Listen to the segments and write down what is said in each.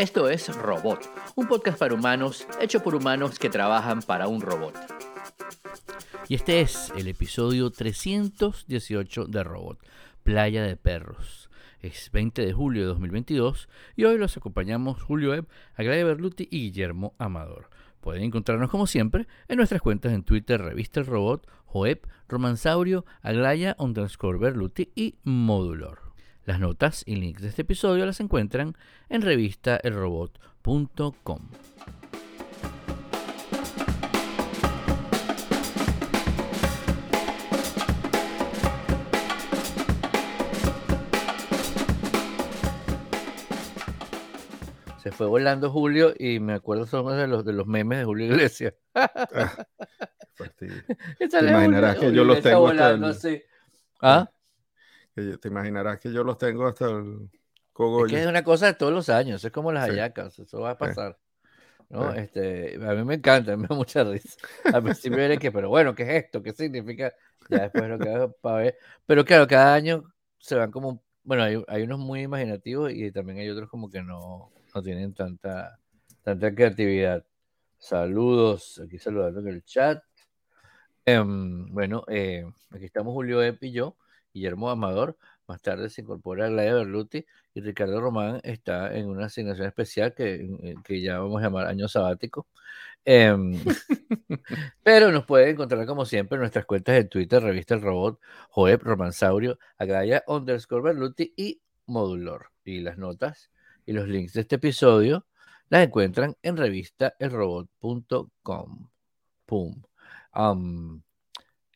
Esto es Robot, un podcast para humanos hecho por humanos que trabajan para un robot. Y este es el episodio 318 de Robot, Playa de Perros. Es 20 de julio de 2022 y hoy los acompañamos Julio Ebb, Aglaya Berluti y Guillermo Amador. Pueden encontrarnos como siempre en nuestras cuentas en Twitter, Revista El Robot, Joep, Romansaurio, Aglaya underscore Berluti y Modulor. Las notas y links de este episodio las encuentran en revistaelrobot.com. Se fue volando Julio y me acuerdo solo de los, de los memes de Julio Iglesias. Te imaginarás que yo los tengo hasta el... ¿Ah? Te imaginarás que yo los tengo hasta el cogollo. Es que es una cosa de todos los años, es como las ayacas, eso va a pasar. ¿no? Este, a mí me encanta, me da mucha risa. Al principio era que, pero bueno, ¿qué es esto? ¿Qué significa? Ya después lo que para ver. Pero claro, cada año se van como, bueno, hay, hay, unos muy imaginativos y también hay otros como que no, no tienen tanta, tanta creatividad. Saludos, aquí saludando en el chat. Em, bueno, eh, aquí estamos Julio Ep y yo, Guillermo Amador. Más tarde se incorpora Laia Berluti y Ricardo Román está en una asignación especial que, que ya vamos a llamar año sabático. Em, pero nos pueden encontrar como siempre en nuestras cuentas de Twitter, Revista El Robot, Joep, Romansaurio, Agraya, underscore Berluti y Modulor. Y las notas y los links de este episodio las encuentran en revistaelrobot.com. Pum.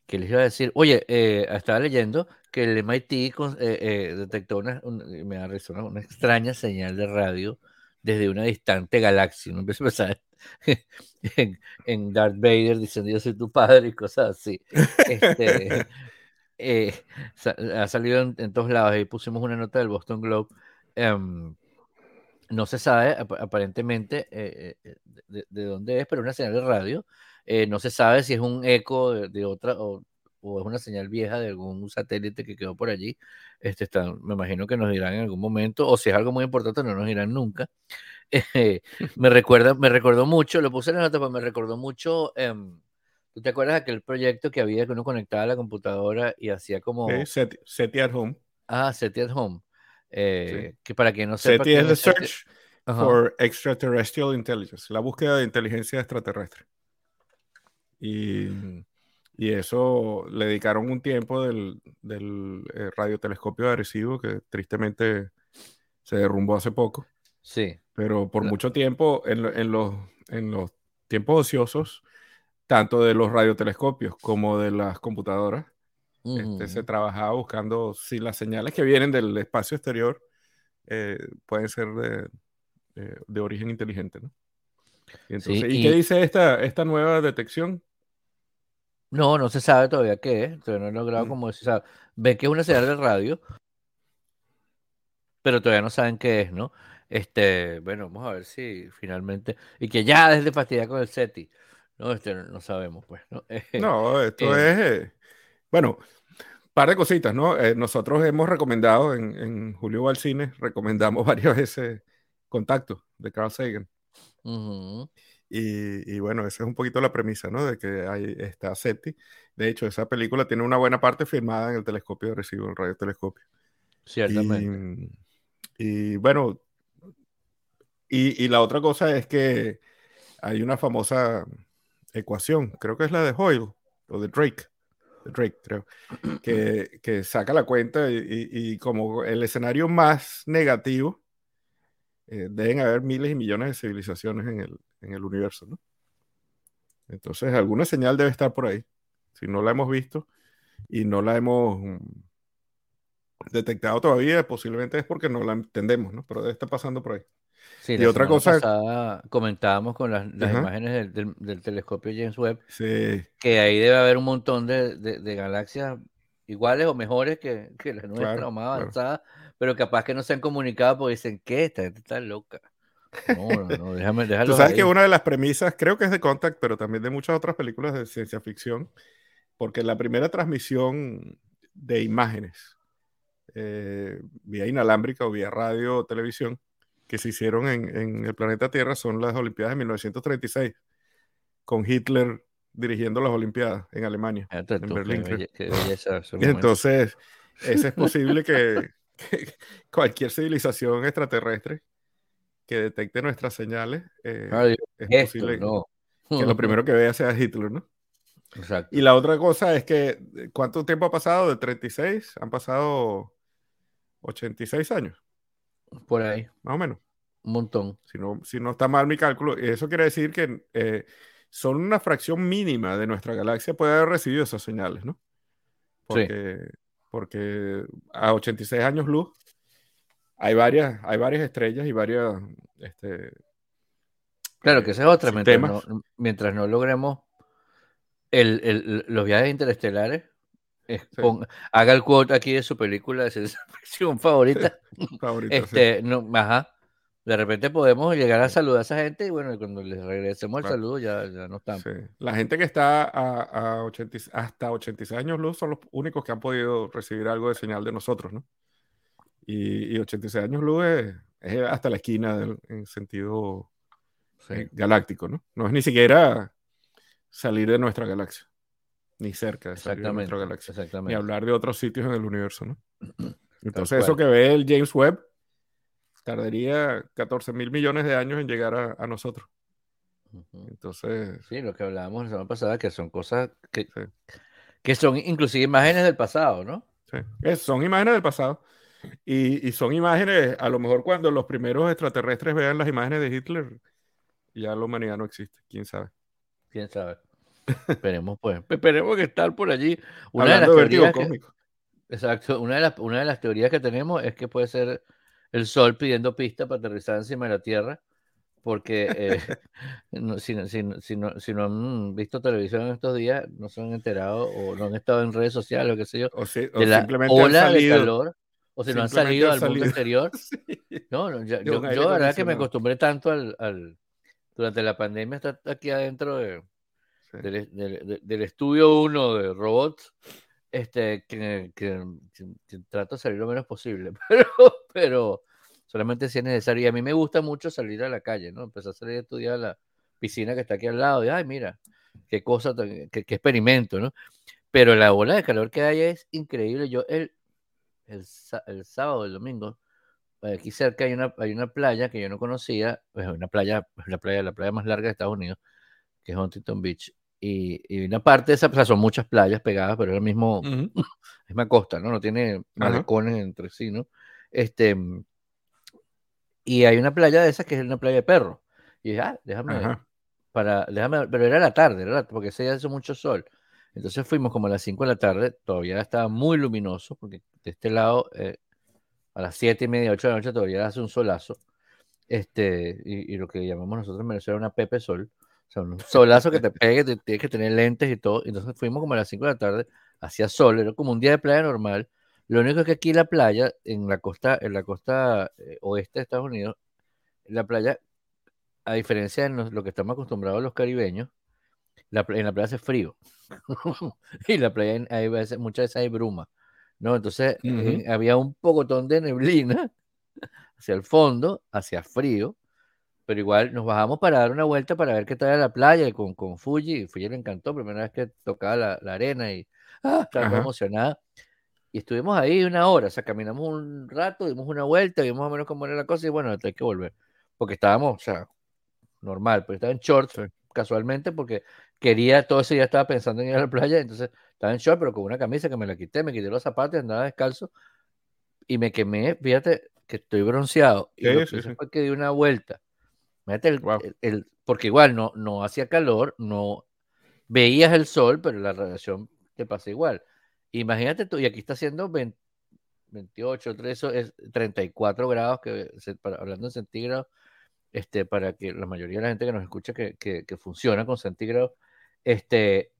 ¿Qué les iba a decir? Oye, eh, estaba leyendo que el MIT eh, eh, detectó una, me da una, extraña señal de radio desde una distante galaxia. ¿no? Empecé a pensar en, en, Darth Vader diciendo yo soy tu padre y cosas así. Este, ha salido en, todos lados. Ahí pusimos una nota del Boston Globe. Em, no se sabe aparentemente de, de, dónde es, pero una señal de radio eh, no se sabe si es un eco de, otra o, es una señal vieja de algún satélite que quedó por allí. Este, me imagino que nos dirán en algún momento, o si es algo muy importante, no nos dirán nunca. Eh, me recuerda, me recordó mucho, lo puse en la nota, pero me recordó mucho. Em, ¿Tú te acuerdas de aquel proyecto que había que uno conectaba a la computadora y hacía como. SETI at Home. Ah, SETI at Home. Eh, que para que no sepa. SETI es the Search for Extraterrestrial Intelligence, la búsqueda de inteligencia extraterrestre. Y, y eso le dedicaron un tiempo del, del eh, radiotelescopio de Arecibo, que tristemente se derrumbó hace poco. Sí. Pero por mucho tiempo, en, en, los, en los tiempos ociosos, tanto de los radiotelescopios como de las computadoras, este, se trabajaba buscando si las señales que vienen del espacio exterior eh, pueden ser de, de, origen inteligente, ¿no? Y, entonces, ¿y, qué dice esta, esta nueva detección? No, no se sabe todavía qué es. Todavía no he logrado como decir, sabe. Ve que es una señal de radio, pero todavía no saben qué es, ¿no? Este, bueno, vamos a ver si finalmente. Y que ya desde fastidiar con el SETI. No, este, no sabemos, pues. No, no esto eh, es. Eh, bueno, par de cositas, ¿no? Eh, nosotros hemos recomendado en, en Julio Balcines, recomendamos varias veces Contacto de Carl Sagan. Y, bueno, esa es un poquito la premisa, ¿no? De que ahí está SETI. De hecho, esa película tiene una buena parte filmada en el telescopio de recibo, el radiotelescopio. Ciertamente. Y, bueno, y, la otra cosa es que hay una famosa ecuación, creo que es la de Hoyle o de Drake, de Drake, creo, que, que saca la cuenta y, como el escenario más negativo, eh, deben haber miles y millones de civilizaciones en el, en el universo, ¿no? Entonces, alguna señal debe estar por ahí. Si no la hemos visto y no la hemos mm, detectado todavía, posiblemente es porque no la entendemos, ¿no? Pero debe estar pasando por ahí. Sí, y otra cosa. comentábamos con las, imágenes del, telescopio James Webb que ahí debe haber un montón de, galaxias iguales o mejores que, que la nuestra o más avanzadas, pero capaz que no se han comunicado porque dicen que esta gente está loca. No, no, déjame, Tú sabes que una de las premisas, creo que es de Contact, pero también de muchas otras películas de ciencia ficción, porque la primera transmisión de imágenes, eh, vía inalámbrica o vía radio o televisión, que se hicieron en, el planeta Tierra son las Olimpiadas de 1936, con Hitler dirigiendo las Olimpiadas en Alemania, ah, en Berlín. Entonces, ese es posible que, cualquier civilización extraterrestre que detecte nuestras señales, eh, es posible que lo primero que vea sea Hitler, ¿no? Y la otra cosa es que, ¿cuánto tiempo ha pasado? De 36, han pasado 86 años. Por ahí. Más o menos. Un montón. Si no, si no está mal mi cálculo, eso quiere decir que eh, son una fracción mínima de nuestra galaxia puede haber recibido esas señales, ¿no? Porque, porque a 86 años luz hay varias, hay varias estrellas y varias... Este, claro, que esa es otra. Mientras no, logremos el, los viajes interestelares, haga el quote aquí de su película de ciencia ficción favorita. este, no, ajá. De repente podemos llegar a saludar a esa gente y bueno, cuando les regresemos el saludo ya, ya no están. La gente que está a, a 80, hasta 86 años luz son los únicos que han podido recibir algo de señal de nosotros, ¿no? Y, y 86 años luz es, hasta la esquina en sentido eh, galáctico, ¿no? No es ni siquiera salir de nuestra galaxia ni cerca de salir de nuestra galaxia, ni hablar de otros sitios en el universo, ¿no? Entonces eso que ve el James Webb tardaría 14 mil millones de años en llegar a, nosotros. Entonces... Sí, lo que hablábamos la semana pasada, que son cosas que, que son inclusive imágenes del pasado, ¿no? Sí, son imágenes del pasado. Y, y, son imágenes, a lo mejor cuando los primeros extraterrestres vean las imágenes de Hitler, ya la humanidad no existe, quién sabe. Quién sabe. Esperemos, pues. Esperemos que estar por allí. Una de las teorías exacto. Una de, las, una de las teorías que tenemos es que puede ser el Sol pidiendo pista para aterrizar encima de la Tierra. Porque eh, si, si, no, si, no, han visto televisión en estos días, no se han enterado o no han estado en redes sociales o qué sé yo, o, de la ola de calor o si no han salido al mundo exterior. No, yo, yo, la verdad que me acostumbré tanto al, al, durante la pandemia estar aquí adentro de, del, estudio 1 de robots, este, que, que, trato de salir lo menos posible, pero, pero solamente si es necesario. Y a mí me gusta mucho salir a la calle, ¿no? Empezar a salir a estudiar la piscina que está aquí al lado, y ay, mira, qué cosa, qué, qué experimento, ¿no? Pero la ola de calor que hay es increíble. Yo el, el, el sábado, el domingo, aquí cerca hay una, hay una playa que yo no conocía, es una playa, la playa, la playa más larga de Estados Unidos, que es Huntington Beach, y, una parte de esa, o son muchas playas pegadas, pero es la mismo, misma costa, ¿no? No tiene malecones entre sí, ¿no? Este, y hay una playa de esas que es una playa de perros. Y dije, ah, déjame, para, déjame, pero era la tarde, ¿verdad? Porque ese día hace mucho sol. Entonces fuimos como a las 5 de la tarde, todavía estaba muy luminoso, porque de este lado, eh, a las 7 y media, 8 de la noche, todavía hace un solazo. Este, y, lo que llamamos nosotros en Venezuela una Pepe Sol un solazo que te pegue, tienes que tener lentes y todo. Entonces fuimos como a las 5 de la tarde, hacía sol, era como un día de playa normal. Lo único es que aquí la playa, en la costa, en la costa eh, oeste de Estados Unidos, la playa, a diferencia de lo que estamos acostumbrados los caribeños, la, en la playa hace frío. y la playa hay veces, muchas veces hay bruma. ¿no? Entonces eh, había un pocotón de neblina hacia el fondo, hacia frío, pero igual nos bajamos para dar una vuelta para ver qué tal era la playa con, con Fuji. Fuji le encantó, primera vez que tocaba la, la arena y ah, estaba emocionada. Y estuvimos ahí una hora, o sea, caminamos un rato, dimos una vuelta, vimos más o menos cómo era la cosa y bueno, hay que volver. Porque estábamos, o sea, normal, pero estaba en shorts casualmente porque quería, todo ese día estaba pensando en ir a la playa, entonces estaba en shorts, pero con una camisa que me la quité, me quité los zapatos, andaba descalzo y me quemé, fíjate que estoy bronceado. Y lo que fue que di una vuelta el, porque igual no, no hacía calor, no veías el sol, pero la radiación te pasa igual. Imagínate tú, y aquí está haciendo 28, 3, es 34 grados, que, hablando en centígrados, este, para que la mayoría de la gente que nos escucha que, que, funciona con centígrados, este,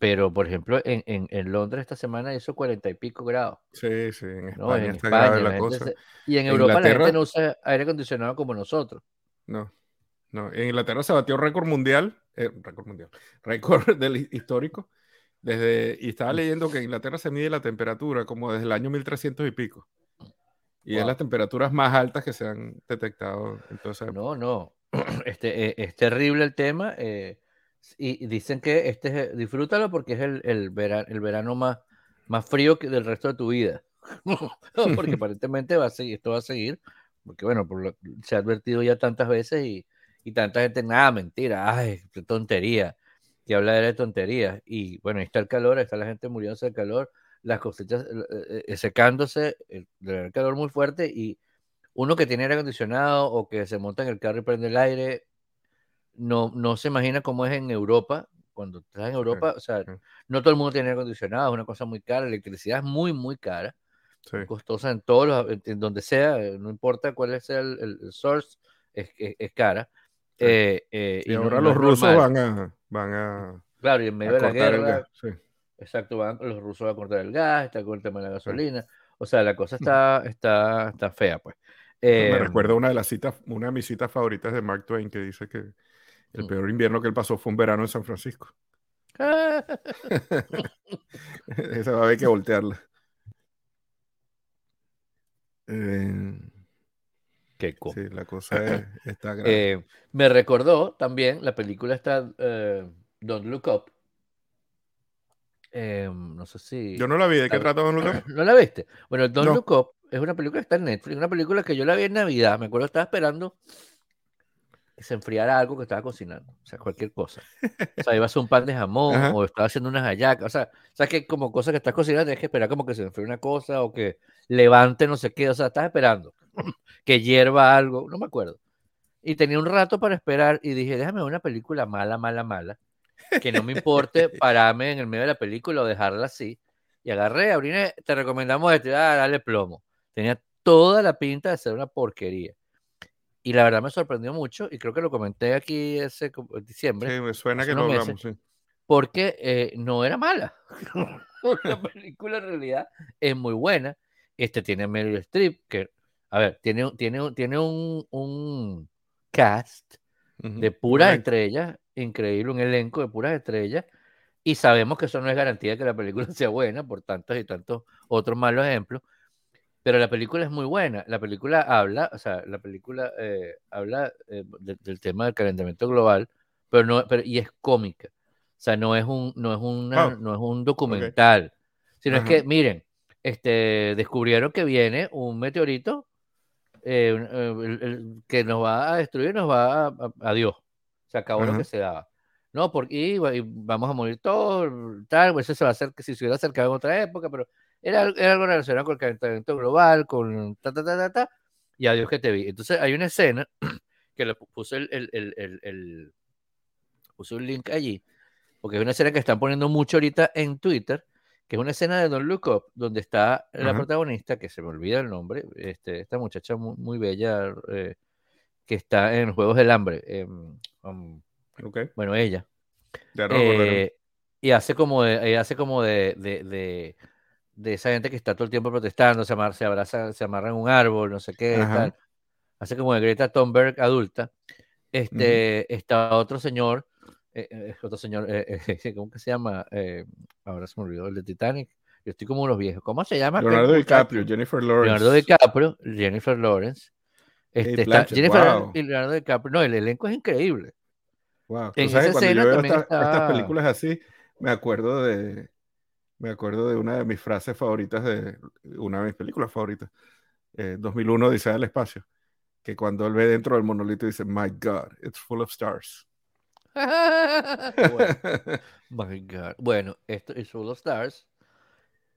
pero por ejemplo en, en, en, Londres esta semana hizo 40 y pico grados. Sí, sí, en España, la cosa. y en Europa la gente no usa aire acondicionado como nosotros. No, no. En Inglaterra se batió récord mundial, eh, récord mundial, récord del histórico. Desde, y estaba leyendo que en Inglaterra se mide la temperatura como desde el año 1300 y pico. Y es las temperaturas más altas que se han detectado. Entonces... No, no. Este, eh, es terrible el tema. Eh, y, dicen que este disfrútalo porque es el, el, verano, el verano más, más frío que del resto de tu vida. porque aparentemente va a seguir, esto va a seguir. Porque bueno, se ha advertido ya tantas veces y, y tanta gente, nada, mentira, ay, qué tontería, que habla de tonterías. Y bueno, ahí está el calor, ahí está la gente muriéndose de calor, las cosechas eh, eh, secándose, el, el, calor muy fuerte y uno que tiene aire acondicionado o que se monta en el carro y prende el aire, no, no se imagina cómo es en Europa. Cuando estás en Europa, o sea, no todo el mundo tiene aire acondicionado, es una cosa muy cara, la electricidad es muy, muy cara, costosa en todos los, en donde sea, no importa cuál sea el, el, source, es, es, es cara. Eh, eh, y, ahora los rusos van a, van a. Claro, y en medio de la guerra. Exacto, van, los rusos van a cortar el gas, está con el tema de la gasolina. O sea, la cosa está, está, está fea, pues. Me em, recuerdo una de las citas, una de mis citas favoritas de Mark Twain que dice que el mm. peor invierno que él pasó fue un verano en San Francisco. Esa va a haber que voltearla. Eh, Qué Sí, la cosa está grave. Eh, me recordó también la película está eh, Don't Look Up. Em, no sé si. Yo no la vi, ¿de qué trata Don't Look Up? ¿No la viste? Bueno, Don't Look Up es una película que está en Netflix, una película que yo la vi en Navidad. Me acuerdo, estaba esperando que se enfriara algo que estaba cocinando, o sea, cualquier cosa. O sea, iba a hacer un pan de jamón o estaba haciendo unas hallacas, o sea, o sea, que como cosas que estás cocinando tienes que esperar como que se enfríe una cosa o que levante no sé qué, o sea, estás esperando que hierva algo, no me acuerdo. Y tenía un rato para esperar y dije, déjame una película mala, mala, mala, que no me importe pararme en el medio de la película o dejarla así. Y agarré, abrí, te recomendamos este, ah, dale plomo. Tenía toda la pinta de ser una porquería. Y la verdad me sorprendió mucho, y creo que lo comenté aquí ese diciembre. Sí, me suena que no hablamos, sí. Porque eh, no era mala. la película en realidad es muy buena. Este tiene a Meryl Streep, que, a ver, tiene, tiene, tiene un, un cast de puras estrellas, increíble, un elenco de puras estrellas, y sabemos que eso no es garantía de que la película sea buena, por tantos y tantos otros malos ejemplos, pero la película es muy buena. La película habla, o sea, la película eh, habla eh, del tema del calentamiento global, pero no, pero, y es cómica. O sea, no es un, no es una, no es un documental, sino es que, miren, este, descubrieron que viene un meteorito eh, que nos va a destruir, nos va a, a, Dios. Se acabó lo que se daba. No, porque y, vamos a morir todos, tal, pues eso se va a hacer que si se hubiera acercado en otra época, pero era, algo relacionado con el calentamiento global, con ta, ta, ta, ta, ta, y adiós que te vi. Entonces hay una escena que le puse el, el, el, el, puse un link allí, porque es una escena que están poniendo mucho ahorita en Twitter, que es una escena de Don't Look Up, donde está la protagonista, que se me olvida el nombre, este, esta muchacha muy, muy bella, eh, que está en Juegos del Hambre. Eh, Bueno, ella. Eh, y hace como de, hace como de, de de esa gente que está todo el tiempo protestando, se, amarra, se abraza, se amarra en un árbol, no sé qué, tal. Hace como de Greta Thunberg adulta. Este, Está otro señor, eh, eh, otro señor, eh, ¿cómo que se llama? ahora se me olvidó, el de Titanic. Yo estoy como unos viejos. ¿Cómo se llama? Leonardo DiCaprio, Jennifer Lawrence. Leonardo DiCaprio, Jennifer Lawrence. Este, está Jennifer y Leonardo DiCaprio. No, el elenco es increíble. Wow. En esa escena yo también estas películas así, me acuerdo de me acuerdo de una de mis frases favoritas de una de mis películas favoritas, 2001 dice al espacio, que cuando él ve dentro del monolito dice, My God, it's full of stars. bueno, my God. Bueno, esto es full of stars.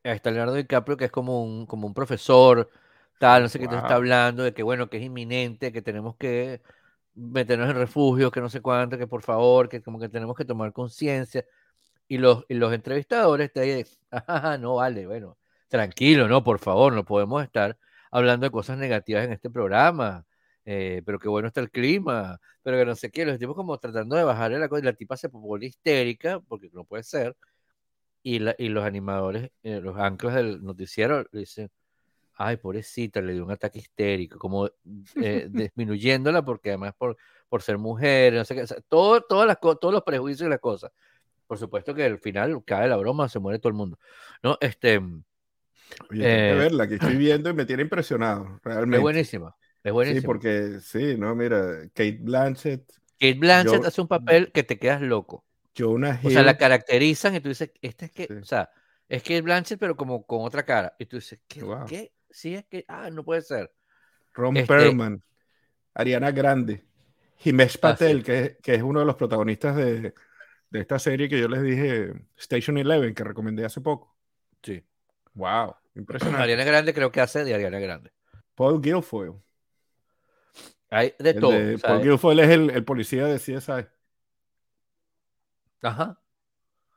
Ahí está Leonardo DiCaprio, que es como un, como un profesor, tal, no sé qué te está hablando, de que bueno, que es inminente, que tenemos que meternos en refugio, que no sé cuánto, que por favor, que como que tenemos que tomar conciencia y los, los entrevistadores te dicen, ah, no vale, bueno, tranquilo, no, por favor, no podemos estar hablando de cosas negativas en este programa, eh, pero qué bueno está el clima, pero que no sé qué, los tipos como tratando de bajarle la cosa, y la tipa se pone histérica, porque no puede ser, y, la, y los animadores, eh, los anclas del noticiero dicen, ay, pobrecita, le dio un ataque histérico, como eh, disminuyéndola, porque además por, por ser mujer, no sé qué, todo, todas las, todos los prejuicios y las cosas por supuesto que al final cae la broma, se muere todo el mundo. ¿no? Este, Oye, tengo que verla, que estoy viendo y me tiene impresionado, realmente. Es buenísima, es buenísima. Sí, porque, sí, no, mira, Kate Blanchett. Kate Blanchett hace un papel que te quedas loco. Jonah Hill. O sea, la caracterizan y tú dices, este es que, o sea, es Kate Blanchett, pero como con otra cara. Y tú dices, ¿qué? ¿qué? Sí, es que, ah, no puede ser. Ron este Perlman, Ariana Grande, Himesh ah, Patel, que, que, es uno de los protagonistas de, de, esta serie que yo les dije, Station Eleven, que recomendé hace poco. Sí. Wow, impresionante. Ariana Grande creo que hace de Ariana Grande. Paul Guilfoyle. Hay de todo. Paul Guilfoyle es el, el, policía de CSI. Ajá.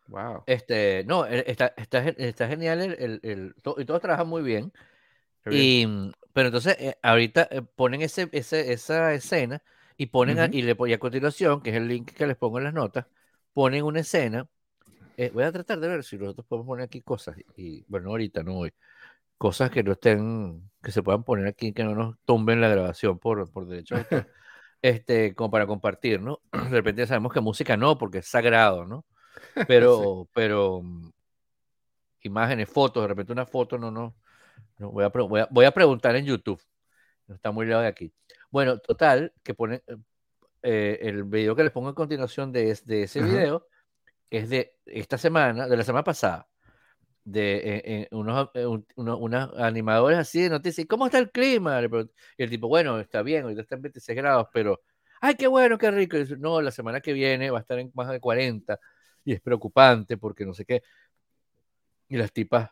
Wow. Este, no, e, está, está, está genial el, el, y todos trabajan muy bien. Y, pero entonces, eh, ahorita eh, ponen ese, ese, esa escena y ponen a, y, le, y a continuación, que es el link que les pongo en las notas, ponen una escena. Eh, voy a tratar de ver si nosotros podemos poner aquí cosas. Y bueno, ahorita no hoy. Cosas que no estén, que se puedan poner aquí, que no nos tumben la grabación por, por derecho este, como para compartir, ¿no? De repente sabemos que música no, porque es sagrado, ¿no? Pero, pero mm, imágenes, fotos, de repente una foto no, no, no voy, a, voy, a, voy a preguntar en YouTube. No está muy lejos de aquí. Bueno, total, que pone eh, eh, el video que les pongo a continuación de, de ese video es de esta semana, de la semana pasada, de eh, unos, unos, animadores así de noticias. ¿Cómo está el clima? Y el tipo, bueno, está bien, ahorita está en 26 grados, pero, ay, qué bueno, qué rico. Y dice, no, la semana que viene va a estar en más de 40 y es preocupante porque no sé qué. Y las tipas,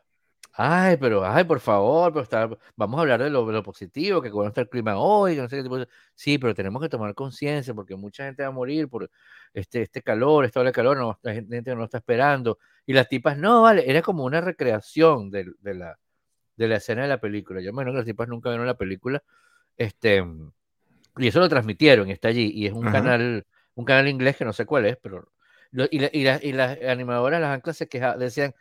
ay, pero, ay, por favor, pero está, vamos a hablar de lo, positivo, que cómo está el clima hoy, no sé qué tipo Sí, pero tenemos que tomar conciencia porque mucha gente va a morir por este, este calor, esta ola de calor, no, la gente no lo está esperando. Y las tipas, no, vale, era como una recreación de, de la, de la escena de la película. Yo imagino que las tipas nunca vieron la película. Este, y eso lo transmitieron, está allí. Y es un canal, un canal inglés que no sé cuál es, pero. y, y, las animadoras, las anclas se quejaban, decían,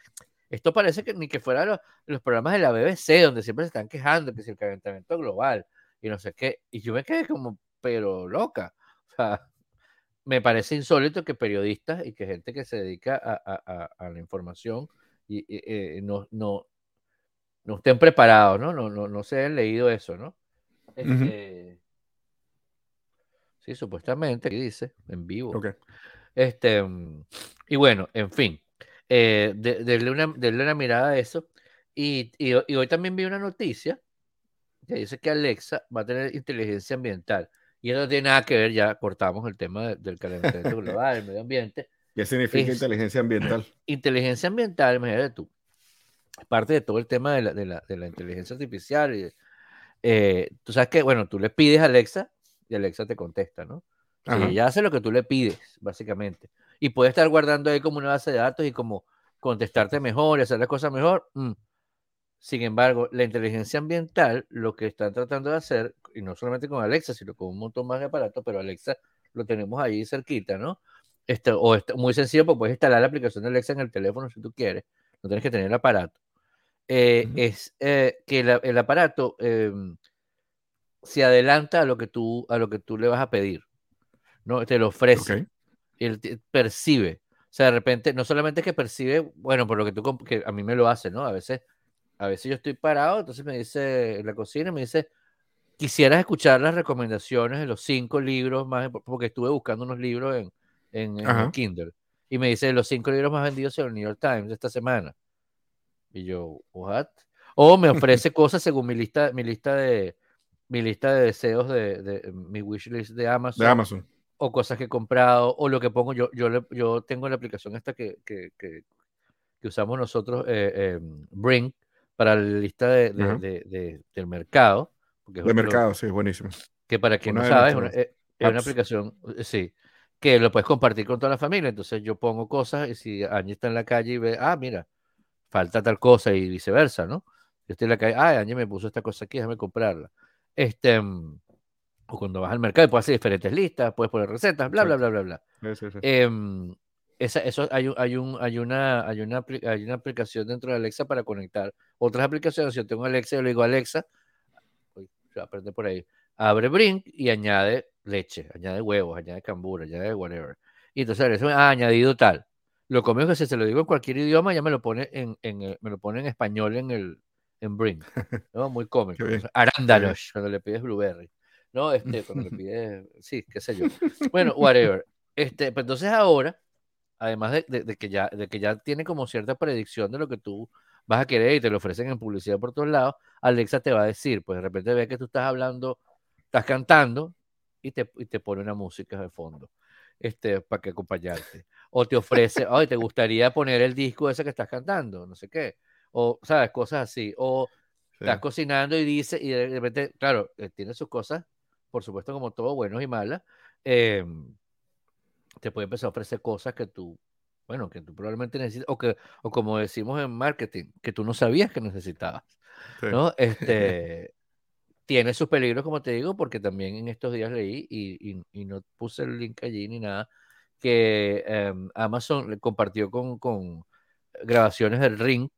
esto parece que ni que fueran los, programas de la BBC, donde siempre se están quejando que si el calentamiento global y no sé qué. Y yo me quedé como, pero loca. O sea, me parece insólito que periodistas y que gente que se dedica a, la información y, eh, no, no, no estén preparados, ¿no? No, no, no se hayan leído eso, ¿no? Este, Sí, supuestamente, dice, en vivo. Este, y bueno, en fin, eh, de, una, una, mirada a eso. Y, y, hoy también vi una noticia que dice que Alexa va a tener inteligencia ambiental. Y eso no tiene nada que ver, ya cortamos el tema del calentamiento global, el medio ambiente. ¿Qué significa inteligencia ambiental? Inteligencia ambiental, imagínate tú, parte de todo el tema de la, de la, de la inteligencia artificial. Y, eh, tú sabes que, bueno, tú le pides a Alexa y Alexa te contesta, ¿no? Y ella hace lo que tú le pides, básicamente y puede estar guardando ahí como una base de datos y como contestarte mejor y hacer las cosas mejor. Mm. Sin embargo, la inteligencia ambiental, lo que están tratando de hacer, y no solamente con Alexa, sino con un montón más de aparatos, pero Alexa lo tenemos ahí cerquita, ¿no? Esto, o esto, muy sencillo, pues puedes instalar la aplicación de Alexa en el teléfono si tú quieres, no tienes que tener el aparato. Eh, es eh, que el aparato em, se adelanta a lo que tú a lo que tú le vas a pedir, ¿no? Te lo ofrece él percibe. O sea, de repente, no solamente que percibe, bueno, por lo que tú, que a mí me lo hace, ¿no? A veces, a veces yo estoy parado, entonces me dice en la cocina, me dice, quisieras escuchar las recomendaciones de los cinco libros más, porque estuve buscando unos libros en, en, Kindle, y me dice los cinco libros más vendidos en el New York Times esta semana. Y yo, ¿what? O me ofrece cosas según mi lista, mi lista de, mi lista de deseos de, de mi wishlist de Amazon. De Amazon o cosas que he comprado, o lo que pongo yo, yo, yo tengo la aplicación esta que, que, que, usamos nosotros, eh, em, Bring, para la lista de, de, del mercado. Porque de mercado, sí, buenísimo. Que para quien no sabe, es una, aplicación, eh, sí, que lo puedes compartir con toda la familia. Entonces yo pongo cosas y si Angie está en la calle y ve, ah, mira, falta tal cosa y viceversa, ¿no? Yo estoy en la calle, ah, Angie me puso esta cosa aquí, déjame comprarla. Este, em, o cuando vas al mercado y puedes hacer diferentes listas, puedes poner recetas, bla, bla, bla, bla, bla. Em, esa, eso, hay, hay, un, hay, una, hay, una, hay una aplicación dentro de Alexa para conectar otras aplicaciones. Si yo tengo Alexa, yo le digo Alexa, aprende por ahí, abre Brink y añade leche, añade huevos, añade cambura, añade whatever. Y entonces Alexa me ha añadido tal. Lo conmigo que si se lo digo en cualquier idioma, ya me lo pone en, en, me lo pone en español en el, en Bring, ¿no? Muy cómico. Arándanos, cuando le pides Blueberry, ¿no? Este, cuando le pides, sí, qué sé yo. Bueno, whatever. Este, pues entonces ahora, además de, que ya, de que ya tiene como cierta predicción de lo que tú vas a querer y te lo ofrecen en publicidad por todos lados, Alexa te va a decir, pues de repente ve que tú estás hablando, estás cantando y te, y te pone una música de fondo este, para que acompañarte. O te ofrece, ay, ¿te gustaría poner el disco ese que estás cantando? No sé qué. O, ¿sabes? Cosas así. O estás cocinando y dice, y de repente, claro, eh, tiene sus cosas, por supuesto, como todo, buenos y malas. Em, te puede empezar a ofrecer cosas que tú, bueno, que tú probablemente necesitas, o que, o como decimos en marketing, que tú no sabías que necesitabas. ¿no? Este, tiene sus peligros, como te digo, porque también en estos días leí y, y, no puse el link allí ni nada, que em, Amazon le compartió con, con, grabaciones del ring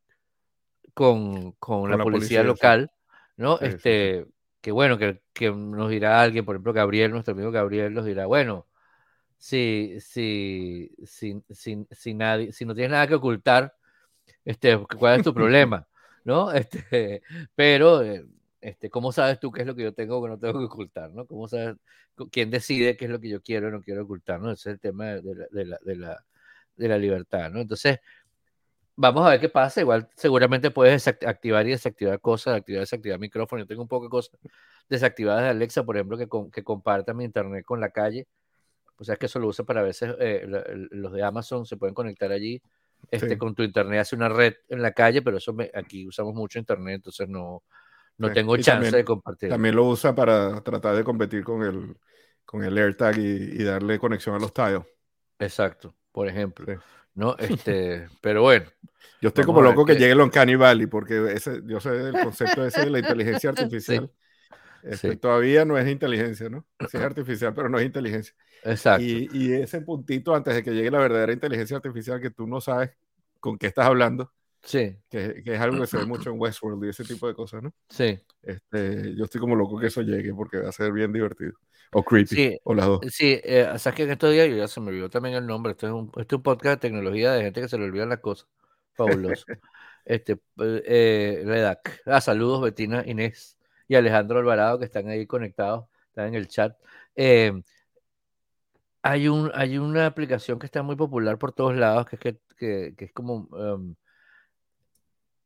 con, con, la, policía, local, ¿no? este, que bueno, que, que, nos dirá alguien, por ejemplo, Gabriel, nuestro amigo Gabriel, nos dirá, bueno, si, si, si, si, si, nadie, si no tienes nada que ocultar, este, ¿cuál es tu problema? ¿No? Este, pero eh, este, ¿Cómo sabes tú qué es lo que yo tengo o que no tengo que ocultar? ¿no? ¿Cómo sabes quién decide qué es lo que yo quiero o no quiero ocultar? ¿no? Ese es el tema de la, de la, de la, de la libertad. ¿no? Entonces, vamos a ver qué pasa. Igual seguramente puedes activar y desactivar cosas, activar y desactivar micrófono. Yo tengo un poco de cosas desactivadas de Alexa, por ejemplo, que, que comparta mi internet con la calle. O sea, es que eso lo usa para a veces eh, los de Amazon se pueden conectar allí. Este, Con tu internet hace una red en la calle, pero eso aquí usamos mucho internet, entonces no, no tengo chance de compartir. También lo usa para tratar de competir con el, con el AirTag y, darle conexión a los tiles. Exacto, por ejemplo. ¿No? Este, pero bueno. Yo estoy como loco que, llegue el Uncanny Valley, porque ese, yo sé el concepto ese de la inteligencia artificial. Este, todavía no es inteligencia, ¿no? Sí es artificial, pero no es inteligencia. Exacto. Y, y, ese puntito antes de que llegue la verdadera inteligencia artificial que tú no sabes con qué estás hablando, Sí. Que, es algo que se ve mucho en Westworld y ese tipo de cosas, ¿no? Sí. Este, yo estoy como loco que eso llegue porque va a ser bien divertido. O creepy. Sí, o las dos. Sí, eh, sabes que en estos días yo ya se me olvidó también el nombre. Este es un, este es un podcast de tecnología de gente que se le olvidan las cosas. Fabuloso. este, eh, Redac. Ah, saludos, Betina, Inés y Alejandro Alvarado que están ahí conectados, están en el chat. Eh, hay, un, hay una aplicación que está muy popular por todos lados, que es, que, que, que es como um,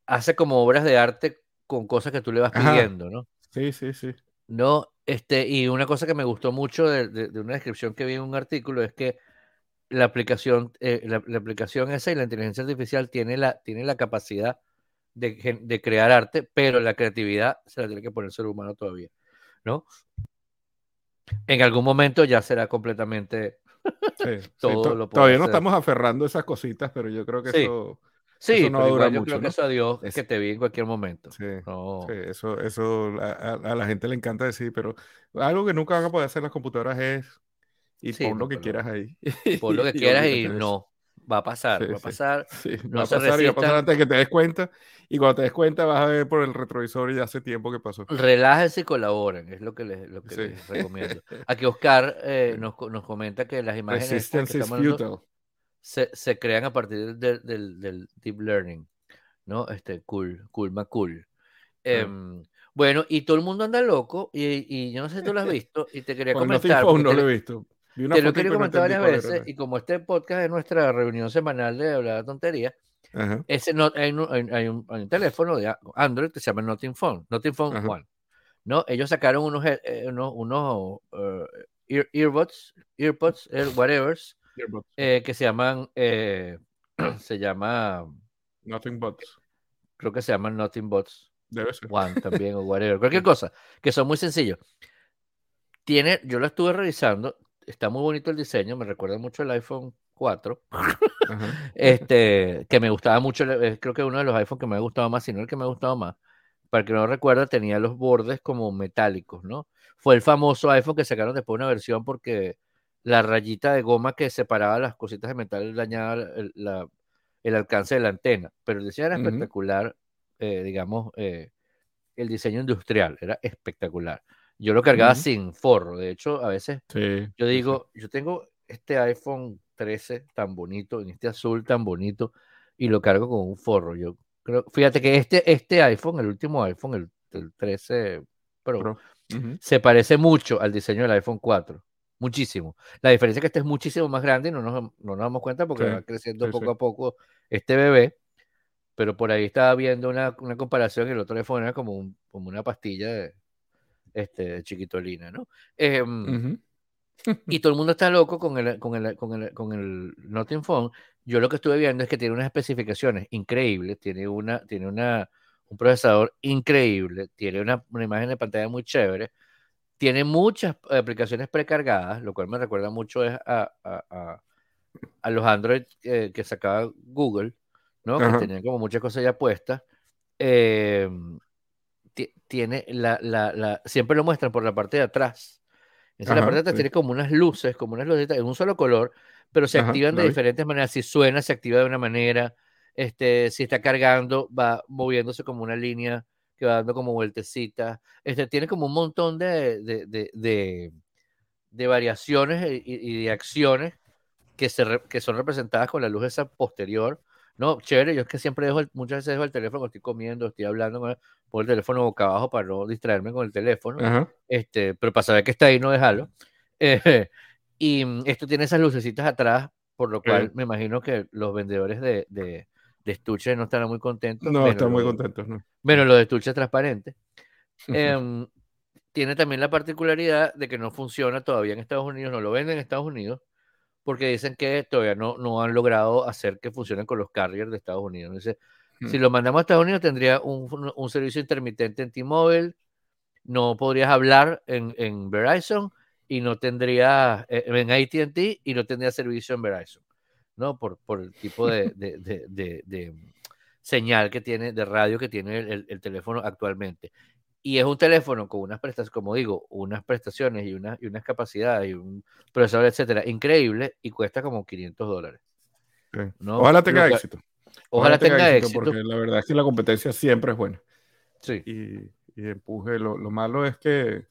hace como obras de arte con cosas que tú le vas pidiendo, ¿no? Sí, sí, sí. No, este, y una cosa que me gustó mucho de, una descripción que vi en un artículo es que la aplicación, eh, la, aplicación esa y la inteligencia artificial tiene la, tiene la capacidad de, crear arte, pero la creatividad se la tiene que poner el ser humano todavía, ¿no? En algún momento ya será completamente todo Todavía no estamos aferrando esas cositas, pero yo creo que eso Sí, no dura yo creo que eso a Dios es que te vi en cualquier momento. Sí, eso, eso a, la gente le encanta decir, pero algo que nunca van a poder hacer las computadoras es y pon lo que quieras ahí. Pon lo que quieras y no. Va a pasar, va a pasar. No va a pasar y va a pasar antes de que te des cuenta. Y cuando te des cuenta vas a ver por el retrovisor y ya hace tiempo que pasó. Relájense y colaboren, es lo que les, lo que recomiendo. Aquí Oscar eh, nos, nos, comenta que las imágenes que estamos se, crean a partir del, deep learning, ¿no? Este, cool, cool, más cool. Em, bueno, y todo el mundo anda loco, y, yo no sé si tú lo has visto, y te quería comentar. No, no lo he visto. te lo quería comentar varias veces, y como este podcast es nuestra reunión semanal de hablar de tontería, ese no, hay, un, hay, un, teléfono de Android que se llama Nothing Phone, Nothing Phone One. ¿no? Ellos sacaron unos, eh, eh, unos, unos uh, earbuds, earpods, eh, que se llaman, eh, se llama... Nothing Bots. Creo que se llaman Nothing Bots. Debe ser. One también o whatever. Cualquier cosa, que son muy sencillos. Tiene, yo lo estuve revisando, está muy bonito el diseño, me recuerda mucho el iPhone 4, este, que me gustaba mucho, creo que uno de los iPhones que me ha gustado más, si no el que me ha gustado más, para que no recuerda, tenía los bordes como metálicos, ¿no? Fue el famoso iPhone que sacaron después una versión porque la rayita de goma que separaba las cositas de metal dañaba el, alcance de la antena. Pero el diseño era espectacular, eh, digamos, eh, el diseño industrial era espectacular. Yo lo cargaba sin forro. De hecho, a veces yo digo, yo tengo este iPhone 13 tan bonito, en este azul tan bonito, y lo cargo con un forro. Yo fíjate que este, este iPhone, el último iPhone, el, 13 Pro, se parece mucho al diseño del iPhone 4. Muchísimo. La diferencia es que este es muchísimo más grande y no nos, no nos damos cuenta porque va creciendo poco a poco este bebé. Pero por ahí estaba viendo una, una comparación y el otro iPhone era como, un, como una pastilla de, este, chiquitolina, ¿no? Em, y todo el mundo está loco con el, con el, con el, con el Nothing Phone. Yo lo que estuve viendo es que tiene unas especificaciones increíbles, tiene, una, tiene una, un procesador increíble, tiene una, una imagen de pantalla muy chévere, tiene muchas aplicaciones precargadas, lo cual me recuerda mucho a, a, a, los Android que sacaba Google, ¿no? Que tenían como muchas cosas ya puestas. Eh, tiene la, la, la, siempre lo muestran por la parte de atrás. Entonces la parte de atrás tiene como unas luces, como unas luces en un solo color, pero se activan de diferentes maneras. Si suena, se activa de una manera. Este, si está cargando, va moviéndose como una línea que va dando como vueltecitas. Este, tiene como un montón de, de, de, de, variaciones y, de acciones que, se, que son representadas con la luz esa posterior. No, chévere, yo es que siempre dejo, muchas veces dejo el teléfono, estoy comiendo, estoy hablando, con pongo el teléfono boca abajo para no distraerme con el teléfono, este, pero para saber que está ahí, no dejarlo. Eh, y mm, esto tiene esas lucecitas atrás, por lo cual me imagino que los vendedores de, de, de estuche no estarán muy contentos. No, están muy contentos, no. Menos los de estuche transparentes. Em, tiene también la particularidad de que no funciona todavía en Estados Unidos, no lo venden en Estados Unidos, porque dicen que todavía no, no han logrado hacer que funcione con los carriers de Estados Unidos. Dice, si lo mandamos a Estados Unidos, tendría un, un servicio intermitente en T-Mobile, no podrías hablar en, en, Verizon y no tendría eh, en ATT y no tendría servicio en Verizon, ¿no? Por, por el tipo de, de, de, de, señal que tiene, de radio que tiene el, el, teléfono actualmente. Y es un teléfono con unas prestaciones, como digo, unas prestaciones y, unas, y unas capacidades y un procesador, etcétera, increíble y cuesta como 500 dólares. ¿no? Ojalá tenga éxito. Ojalá, tenga, éxito, Porque la verdad es que la competencia siempre es buena. Sí. Y, empuje. Lo, malo es que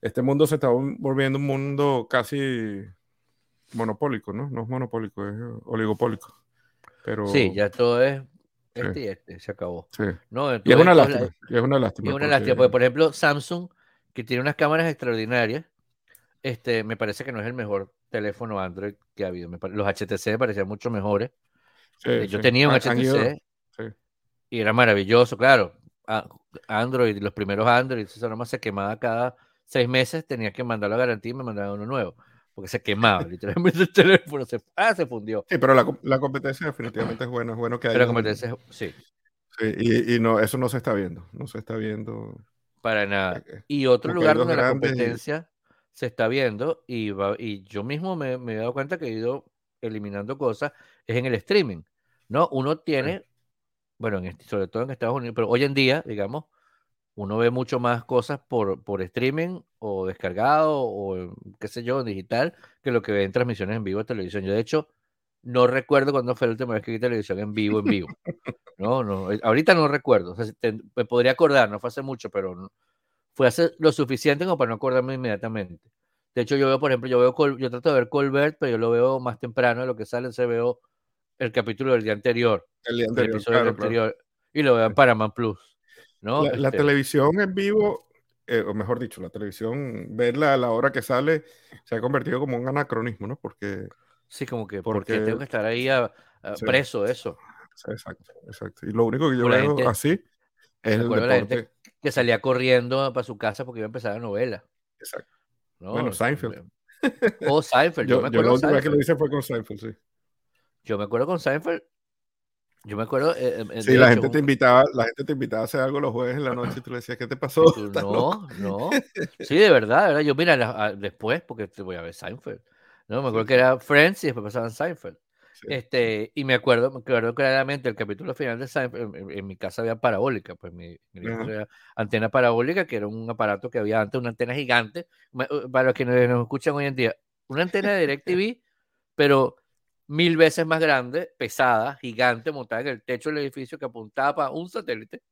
este mundo se está volviendo un mundo casi monopólico, ¿no? No es monopólico, es oligopólico. Pero... Sí, ya todo es este y este, se acabó. Sí. No, y es una lástima. es una lástima. Es una lástima, porque por ejemplo, Samsung, que tiene unas cámaras extraordinarias, este, me parece que no es el mejor teléfono Android que ha habido. los HTC me parecían mucho mejores. Eh, yo tenía un HTC y era maravilloso, claro. Android, los primeros Android, eso nomás se quemaba cada seis meses, tenía que mandarlo a garantía y me mandaban uno nuevo, porque se quemaba, literalmente el teléfono se, ah, se fundió. Sí, pero la, la, competencia definitivamente es buena, es bueno que haya. la competencia, sí. sí y, y, no, eso no se está viendo, no se está viendo. Para nada. Eh, y otro lugar donde la competencia se está viendo, y, y yo mismo me, me he dado cuenta que he ido eliminando cosas, es en el streaming, ¿no? Uno tiene, bueno, en, sobre todo en Estados Unidos, pero hoy en día, digamos, uno ve mucho más cosas por, por streaming o descargado o qué sé yo, digital, que lo que ve en transmisiones en vivo de televisión. Yo, de hecho, no recuerdo cuándo fue la última vez que vi televisión en vivo, en vivo. No, no, eh, ahorita no recuerdo. O sea, me podría acordar, no fue hace mucho, pero fue hace lo suficiente como para no acordarme inmediatamente. De hecho, yo veo, por ejemplo, yo veo yo trato de ver Colbert, pero yo lo veo más temprano de lo que sale, se veo el capítulo del día anterior. El día anterior. El anterior y lo veo en Paramount Plus. ¿No? La, este televisión en vivo, eh, o mejor dicho, la televisión, verla a la hora que sale, se ha convertido como un anacronismo, ¿no? Porque. Sí, como que porque, tengo que estar ahí preso, eso. Exacto, exacto. Y lo único que yo veo así es el deporte. La gente que salía corriendo para su casa porque iba a empezar la novela. Exacto. Bueno, Seinfeld. O Seinfeld. Yo, me acuerdo la última vez que lo hice fue con Seinfeld, sí. Yo me acuerdo con Seinfeld. Yo me acuerdo. Eh, eh, sí, la gente, te invitaba, la gente te invitaba a hacer algo los jueves en la noche y tú le decías, ¿qué te pasó? no, no. Sí, de verdad, verdad. Yo, mira, después, porque te voy a ver Seinfeld. ¿no? Me acuerdo que era Friends y después pasaban Seinfeld. Este, y me acuerdo, me acuerdo claramente el capítulo final de Seinfeld, en, mi casa había parabólica, pues mi, antena parabólica, que era un aparato que había antes, una antena gigante, uh, para los que nos, escuchan hoy en día, una antena de DirecTV, pero mil veces más grande, pesada, gigante, montada en el techo del edificio que apuntaba para un satélite.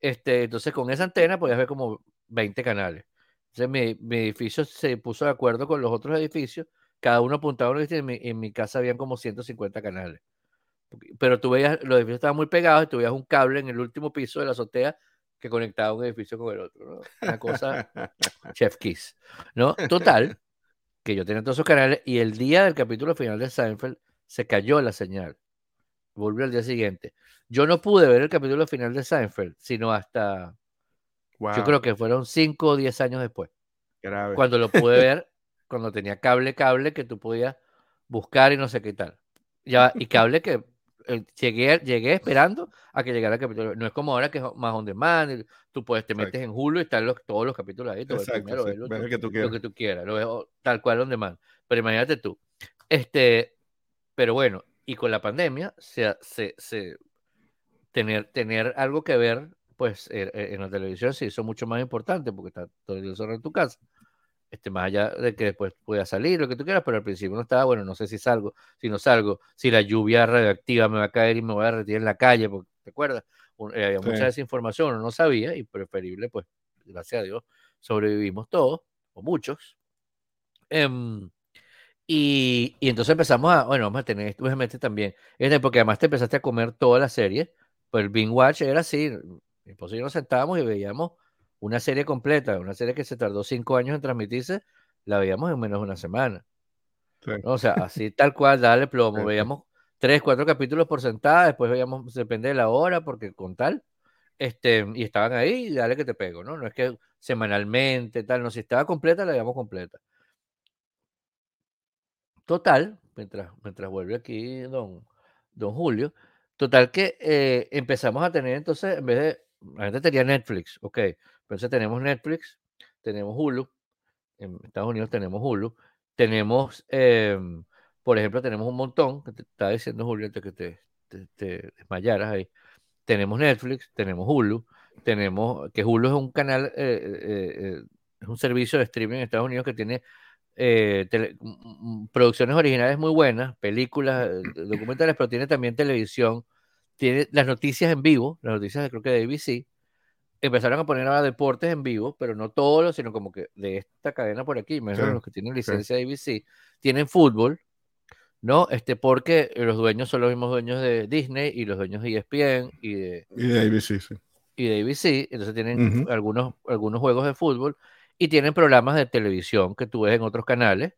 Este, entonces con esa antena podías ver como 20 canales. Entonces mi, mi edificio se puso de acuerdo con los otros edificios cada uno apuntaba uno, en mi, en mi casa habían como 150 canales. Pero tú veías, los edificios estaban muy pegados y tú veías un cable en el último piso de la azotea que conectaba un edificio con el otro, ¿no? Una cosa, chef kiss, ¿no? Total, que yo tenía todos esos canales y el día del capítulo final de Seinfeld se cayó la señal. Volvió al día siguiente. Yo no pude ver el capítulo final de Seinfeld, sino hasta, yo creo que fueron 5 o 10 años después. Cuando lo pude ver, cuando tenía cable, cable que tú podías buscar y no sé qué tal. Ya, y cable que eh, llegué, llegué esperando a que llegara el capítulo. No es como ahora que es más on demand, tú puedes, te metes en Hulu y están los, todos los capítulos ahí, todo el primero, lo, que tú lo, que tú quieras, lo veo tal cual on demand. Pero imagínate tú. Este, pero bueno, y con la pandemia, se, se, se tener, tener algo que ver, pues eh, eh, en la televisión se hizo mucho más importante porque está todo el día en tu casa este, más allá de que después pueda salir, lo que tú quieras, pero al principio no estaba, bueno, no sé si salgo, si no salgo, si la lluvia radioactiva me va a caer y me voy a retirar en la calle, porque, ¿te acuerdas? Eh, había mucha desinformación, uno no sabía, y preferible, pues, gracias a Dios, sobrevivimos todos, o muchos. Em, y, y, entonces empezamos a, bueno, vamos a tener, obviamente también, este, porque además te empezaste a comer toda la serie, pues el Bing Watch era así, yo nos sentábamos y veíamos una serie completa, una serie que se tardó cinco años en transmitirse, la veíamos en menos de una semana. O sea, así tal cual, dale plomo. Veíamos tres, cuatro capítulos por sentada, después veíamos, depende de la hora, porque con tal, este, y estaban ahí, dale que te pego, ¿no? No es que semanalmente, tal, no, si estaba completa, la veíamos completa. Total, mientras, mientras vuelve aquí don, don Julio, total que eh, empezamos a tener entonces, en vez de, la gente tenía Netflix, ok, entonces tenemos Netflix, tenemos Hulu, en Estados Unidos tenemos Hulu, tenemos, em, por ejemplo, tenemos un montón, que te estaba diciendo Julio antes que te, te, desmayaras ahí, tenemos Netflix, tenemos Hulu, tenemos, que Hulu es un canal, eh, eh, eh, es un servicio de streaming en Estados Unidos que tiene producciones originales muy buenas, películas, documentales, pero tiene también televisión, tiene las noticias en vivo, las noticias creo que de ABC, empezaron a poner ahora deportes en vivo, pero no todos, sino como que de esta cadena por aquí, menos los que tienen licencia de ABC, tienen fútbol, ¿no? Este, porque los dueños son los mismos dueños de Disney y los dueños de ESPN y de, y de ABC, sí. Y de ABC, entonces tienen algunos, algunos juegos de fútbol y tienen programas de televisión que tú ves en otros canales,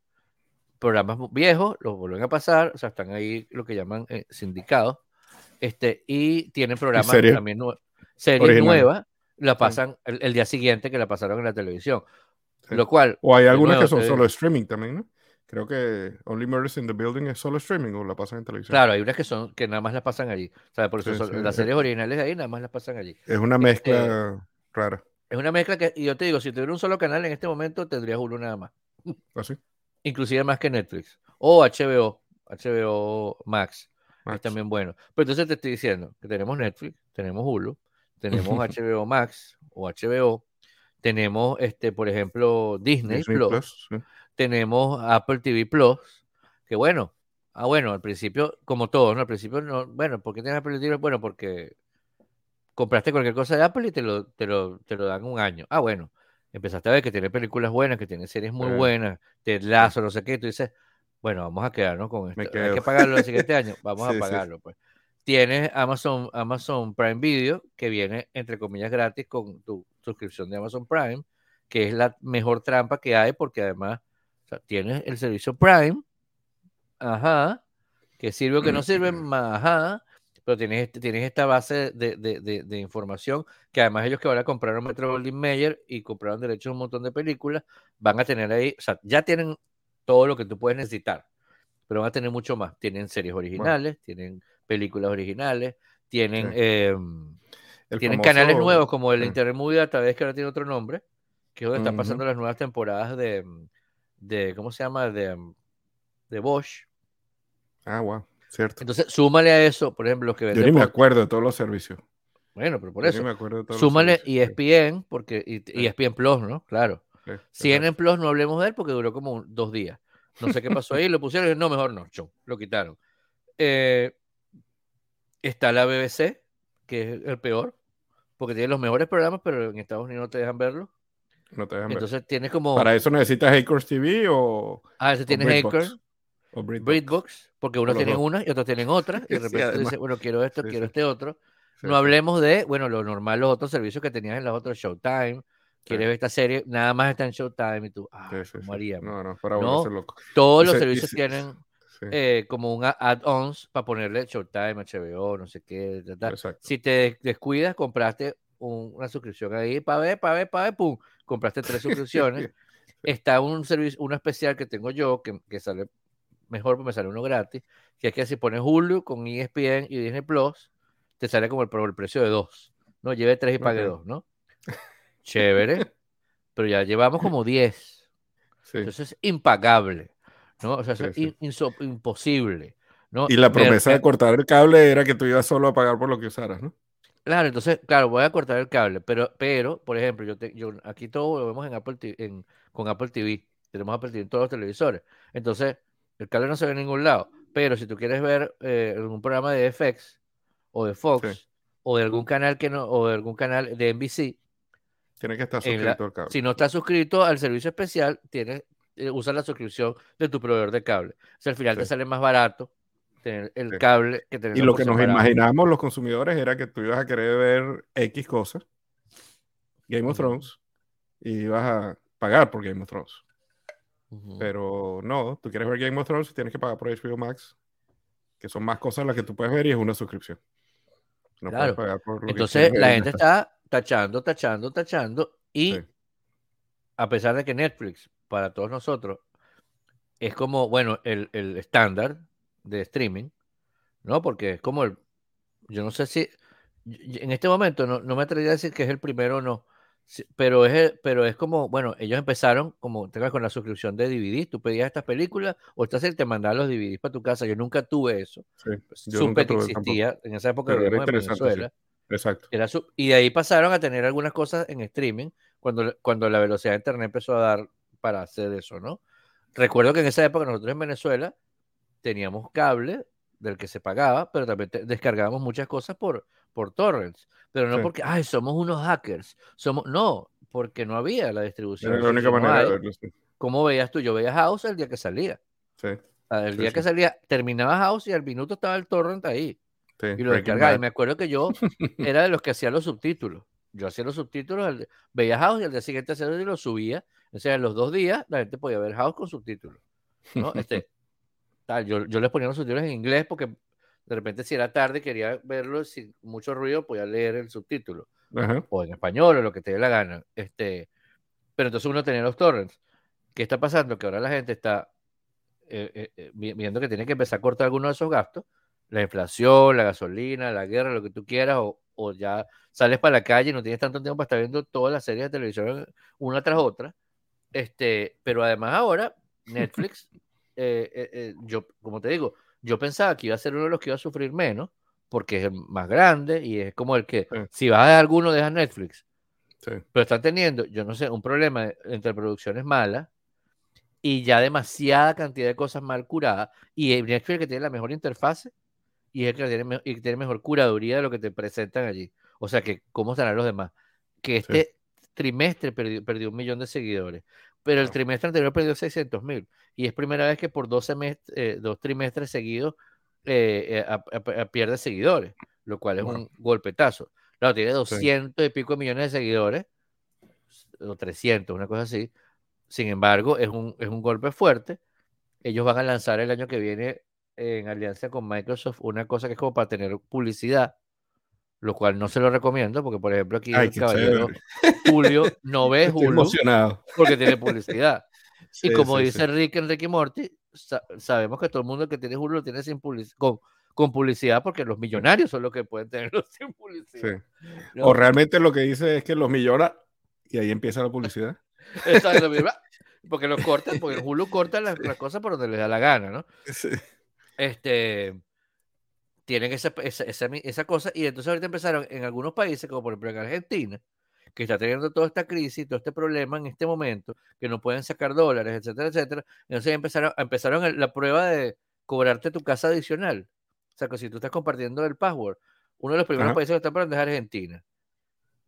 programas viejos, los vuelven a pasar, o sea, están ahí lo que llaman eh, sindicados, este, y tienen programas también series nuevas la pasan el, día siguiente que la pasaron en la televisión. Lo cual. O hay algunas que son solo streaming también, ¿no? Creo que Only Murders in the Building es solo streaming o la pasan en televisión. Claro, hay unas que son que nada más la pasan allí. O por eso las series originales de ahí nada más las pasan allí. Es una este, mezcla rara. Es una mezcla que, y yo te digo, si tuviera un solo canal en este momento, tendrías uno nada más. ¿Ah, Inclusive más que Netflix. O HBO, HBO Max. Max. Es también bueno. Pero entonces te estoy diciendo que tenemos Netflix, tenemos Hulu, tenemos HBO Max o HBO, tenemos, este, por ejemplo, Disney, Plus, tenemos Apple TV Plus, que bueno, ah, bueno, al principio, como todos, ¿no? Al principio, no, bueno, ¿por qué tienes Apple TV? Bueno, porque compraste cualquier cosa de Apple y te lo, te lo, te lo dan un año. Ah, bueno, empezaste a ver que tiene películas buenas, que tiene series muy buenas, te Lazo, no sé qué, tú dices, bueno, vamos a quedarnos con esto. Hay que pagarlo el siguiente año, vamos a pagarlo, pues tienes Amazon, Amazon Prime Video, que viene, entre comillas, gratis con tu suscripción de Amazon Prime, que es la mejor trampa que hay, porque además tienes el servicio Prime, ajá, que sirve o que no sirve, ajá, pero tienes, tienes esta base de, información que además ellos que ahora compraron Metro Goldwyn Mayer y compraron derechos a un montón de películas, van a tener ahí, o sea, ya tienen todo lo que tú puedes necesitar, pero van a tener mucho más. Tienen series originales, tienen películas originales, tienen, em, tienen canales nuevos como el Internet Movie tal vez que ahora tiene otro nombre, que es donde están pasando las nuevas temporadas de, de ¿cómo se llama? De, de Bosch. Ah, wow, cierto. Entonces, súmale a eso, por ejemplo, los que venden. Yo ni me acuerdo de todos los servicios. Bueno, pero por eso. súmale ESPN, porque, y, ESPN Plus, ¿no? Claro. Sí, en Plus no hablemos de él porque duró como dos días. No sé qué pasó ahí, lo pusieron y no, mejor no, lo quitaron. Eh, Está la BBC, que es el peor, porque tiene los mejores programas, pero en Estados Unidos no te dejan verlo. No te dejan Entonces tienes como. ¿Para eso necesitas Acres TV o.? Ah, ese tienes Acres. o BritBox. porque unos tienen una y otros tienen otra, y de repente dice, bueno, quiero esto, quiero este otro. no hablemos de, bueno, lo normal, los otros servicios que tenías en los otros Showtime, quieres ver esta serie, nada más está en Showtime y tú, ah, ¿cómo No, no, para ¿No? loco. Todos los servicios tienen eh, como un add-ons para ponerle Showtime, HBO, no sé qué. Si te descuidas, compraste una suscripción ahí para ver, para ver, para ver, pum, compraste tres suscripciones. Está un servicio, uno especial que tengo yo, que, que sale mejor, porque me sale uno gratis, que es que si pones Hulu con ESPN y Disney Plus, te sale como el, el precio de dos. No, lleve tres y pague dos, ¿no? Chévere. Pero ya llevamos como diez. Entonces es impagable. ¿No? O sea, es imposible. ¿no? Y la promesa de cortar el cable era que tú ibas solo a pagar por lo que usaras, ¿no? Claro, entonces, claro, voy a cortar el cable, pero, pero por ejemplo, yo, te, yo aquí todo lo vemos en Apple en, con Apple TV, tenemos Apple TV en todos los televisores, entonces el cable no se ve en ningún lado, pero si tú quieres ver eh, algún programa de FX o de Fox o de algún canal que no, o de algún canal de NBC, tiene que estar suscrito al cable. Si no estás suscrito al servicio especial, tienes, eh, usa la suscripción de tu proveedor de cable. O sea, al final te sale más barato tener el cable que tener Y lo que nos imaginamos los consumidores era que tú ibas a querer ver X cosas, Game of Thrones, y ibas a pagar por Game of Thrones. Pero no, tú quieres ver Game of Thrones y tienes que pagar por HBO Max, que son más cosas las que tú puedes ver y es una suscripción. No puedes pagar por lo Entonces la gente está. tachando, tachando, tachando y a pesar de que Netflix para todos nosotros es como, bueno, el estándar de streaming, ¿no? Porque es como el, yo no sé si, en este momento no, no me atrevería a decir que es el primero o no, pero es, pero es como, bueno, ellos empezaron como, te con la suscripción de DVD, tú pedías estas películas o esta serie te mandaban los DVDs para tu casa, yo nunca tuve eso, sí, Supe que existía, en esa época de Venezuela. Exacto. Era y de ahí pasaron a tener algunas cosas en streaming cuando, cuando la velocidad de internet empezó a dar para hacer eso, ¿no? Recuerdo que en esa época nosotros en Venezuela teníamos cable del que se pagaba, pero también descargábamos muchas cosas por, por torrents. Pero no porque, ay, somos unos hackers. Somos, no, porque no había la distribución. Era la única manera de verlo. ¿Cómo veías tú? Yo veía House el día que salía. Sí. El día que salía, terminaba House y al minuto estaba el torrent ahí. y lo descargaba. Y me acuerdo que yo era de los que hacía los subtítulos. Yo hacía los subtítulos, veía House y al día siguiente hacía y lo subía. O sea, en los dos días la gente podía ver House con subtítulos. ¿no? Este, yo, yo les ponía los subtítulos en inglés porque de repente si era tarde quería verlo sin mucho ruido, podía leer el subtítulo. O en español o lo que te dé la gana. Este, pero entonces uno tenía los torrents. ¿Qué está pasando? Que ahora la gente está eh, eh, eh, viendo que tiene que empezar a cortar algunos de esos gastos. La inflación, la gasolina, la guerra, lo que tú quieras, o, o ya sales para la calle y no tienes tanto tiempo para estar viendo todas las series de televisión una tras otra. Este, pero además ahora Netflix eh, eh, eh, yo, como te digo, yo pensaba que iba a ser uno de los que iba a sufrir menos, porque es más grande y es como el que, si vas a alguno, deja Netflix. Pero están teniendo, yo no sé, un problema entre producciones malas y ya demasiada cantidad de cosas mal curadas. Y Netflix que tiene la mejor interfase y es el que tiene, y tiene mejor curaduría de lo que te presentan allí. O sea, que cómo estarán los demás. Que este trimestre perdió, perdió, un millón de seguidores pero el trimestre anterior perdió 600 mil. Y es primera vez que por dos, semestres, eh, dos trimestres seguidos eh, eh, pierde seguidores, lo cual es un golpetazo. Claro, tiene 200 y pico millones de seguidores, o 300, una cosa así. Sin embargo, es un, es un golpe fuerte. Ellos van a lanzar el año que viene en alianza con Microsoft una cosa que es como para tener publicidad lo cual no se lo recomiendo porque, por ejemplo, aquí el caballero Julio no ve Julio porque tiene publicidad. y como dice Rick en Ricky Morty, sabemos que todo el mundo que tiene Julio lo tiene sin con, con, publicidad porque los millonarios son los que pueden tenerlo sin publicidad. O realmente lo que dice es que los millona y ahí empieza la publicidad. Exacto, porque los cortan, porque Julio corta las, las, cosas por donde le da la gana, ¿no? Sí. Este, tienen esa, esa, esa, cosa y entonces ahorita empezaron en algunos países, como por ejemplo en Argentina, que está teniendo toda esta crisis, todo este problema en este momento, que no pueden sacar dólares, etcétera, etcétera. Entonces empezaron, empezaron la prueba de cobrarte tu casa adicional. O sea, que si tú estás compartiendo el password, uno de los primeros países que está probando es Argentina.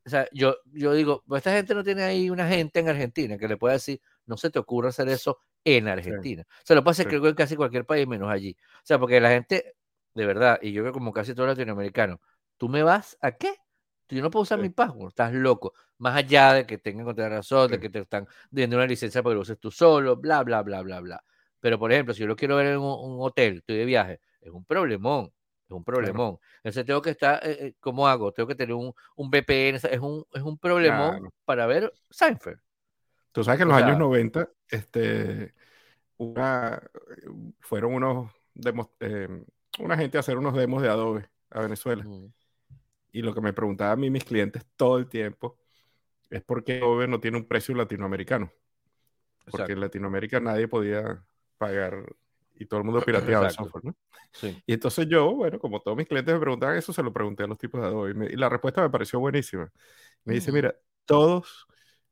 o sea, yo, yo digo, pues esta gente no tiene ahí una gente en Argentina que le pueda decir, no se te ocurra hacer eso en Argentina. O sea, lo pasa creo que en casi cualquier país menos allí. O sea, porque la gente, de verdad, y yo creo como casi todos los latinoamericanos, ¿tú me vas a qué? Yo no puedo usar mi password, estás loco. Más allá de que tengan contra razón, de que te están dando una licencia para que lo uses tú solo, bla, bla, bla, bla, bla. Pero, por ejemplo, si yo lo quiero ver en un, hotel, estoy de viaje, es un problemón, es un problemón. Entonces tengo que estar, eh, eh, ¿cómo hago? Tengo que tener un, un VPN, es un, es un problemón para ver Seinfeld. Tú sabes que en los años 90, este, una, fueron unos eh, una gente a hacer unos demos de Adobe a Venezuela. Y lo que me preguntaba a mí mis clientes todo el tiempo es por qué Adobe no tiene un precio latinoamericano. Porque en Latinoamérica nadie podía pagar y todo el mundo pirateaba el software, ¿no? Y entonces yo, bueno, como todos mis clientes me preguntaban eso, se lo pregunté a los tipos de Adobe y, la respuesta me pareció buenísima. Me dice, mira, todos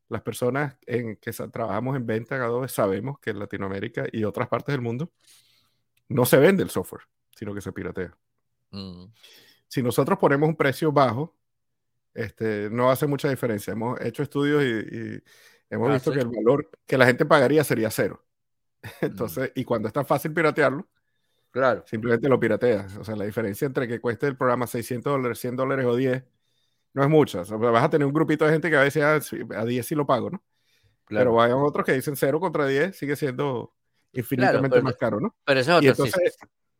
las personas en que trabajamos en venta en Adobe sabemos que en Latinoamérica y otras partes del mundo no se vende el software, sino que se piratea. Mm. Si nosotros ponemos un precio bajo, este, no hace mucha diferencia. Hemos hecho estudios y, hemos ah, visto que el valor que la gente pagaría sería cero. Entonces, y cuando es tan fácil piratearlo, claro. simplemente lo pirateas. O sea, la diferencia entre que cueste el programa 600 dólares, 100 dólares o 10 no es mucha. vas a tener un grupito de gente que a veces a, 10 sí lo pago, ¿no? Pero hay otros que dicen 0 contra 10 sigue siendo infinitamente más caro, ¿no? Pero eso es otro,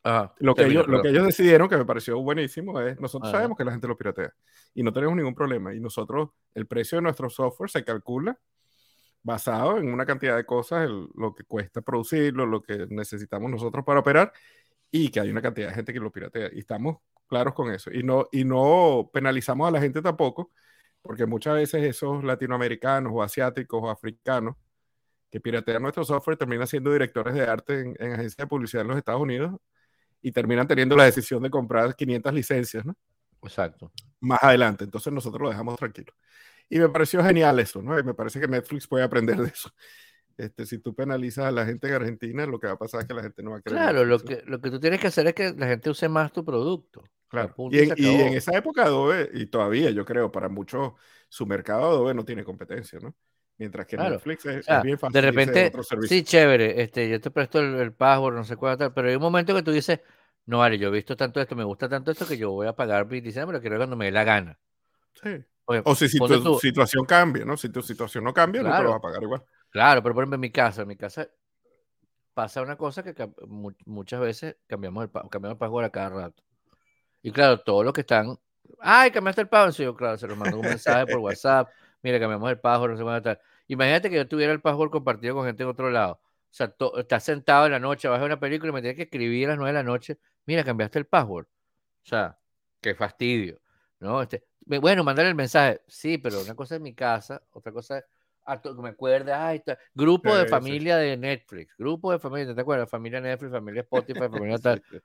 lo, que ellos, lo que ellos decidieron, que me pareció buenísimo, es nosotros sabemos que la gente lo piratea y no tenemos ningún problema. Y nosotros, el precio de nuestro software se calcula basado en una cantidad de cosas, lo que cuesta producirlo, lo que necesitamos nosotros para operar y que hay una cantidad de gente que lo piratea. Y estamos claros con eso. Y no, y no penalizamos a la gente tampoco, porque muchas veces esos latinoamericanos o asiáticos o africanos que piratean nuestro software terminan siendo directores de arte en, en agencias de publicidad en los Estados Unidos y terminan teniendo la decisión de comprar 500 licencias, ¿no? Exacto. Más adelante. Entonces nosotros lo dejamos tranquilo. Y me pareció genial eso, ¿no? Y me parece que Netflix puede aprender de eso. Este, si tú penalizas a la gente en Argentina, lo que va a pasar es que la gente no va a querer. Claro, lo que, lo que tú tienes que hacer es que la gente use más tu producto. Claro. Y en, esa época Adobe, y todavía yo creo, para muchos, su mercado Adobe no tiene competencia, ¿no? Mientras que Netflix es, bien fácil. De repente, sí, chévere, este, yo te presto el, password, no sé cuál tal, pero hay un momento que tú dices, no vale, yo he visto tanto esto, me gusta tanto esto que yo voy a pagar 26, pero quiero cuando me dé la gana. Sí. o si, tu situación cambia, ¿no? Si tu situación no cambia, no te lo vas a pagar igual. Claro, pero por ejemplo en mi casa, en mi casa pasa una cosa que muchas veces cambiamos el, cambiamos el password a cada rato. Y claro, todos los que están, ay, cambiaste el password, yo claro, se lo mando un mensaje por WhatsApp, mire, cambiamos el password, no sé cuándo tal. Imagínate que yo tuviera el password compartido con gente en otro lado. O sea, estás sentado en la noche, vas a ver una película y me tienes que escribir a las 9 de la noche, mira, cambiaste el password. O sea, qué fastidio, ¿no? Este, bueno, mandar el mensaje, sí, pero una cosa es mi casa, otra cosa es que me acuerde, ay, grupo de familia de Netflix, grupo de familia, ¿te acuerdas? Familia Netflix, familia Spotify, familia tal.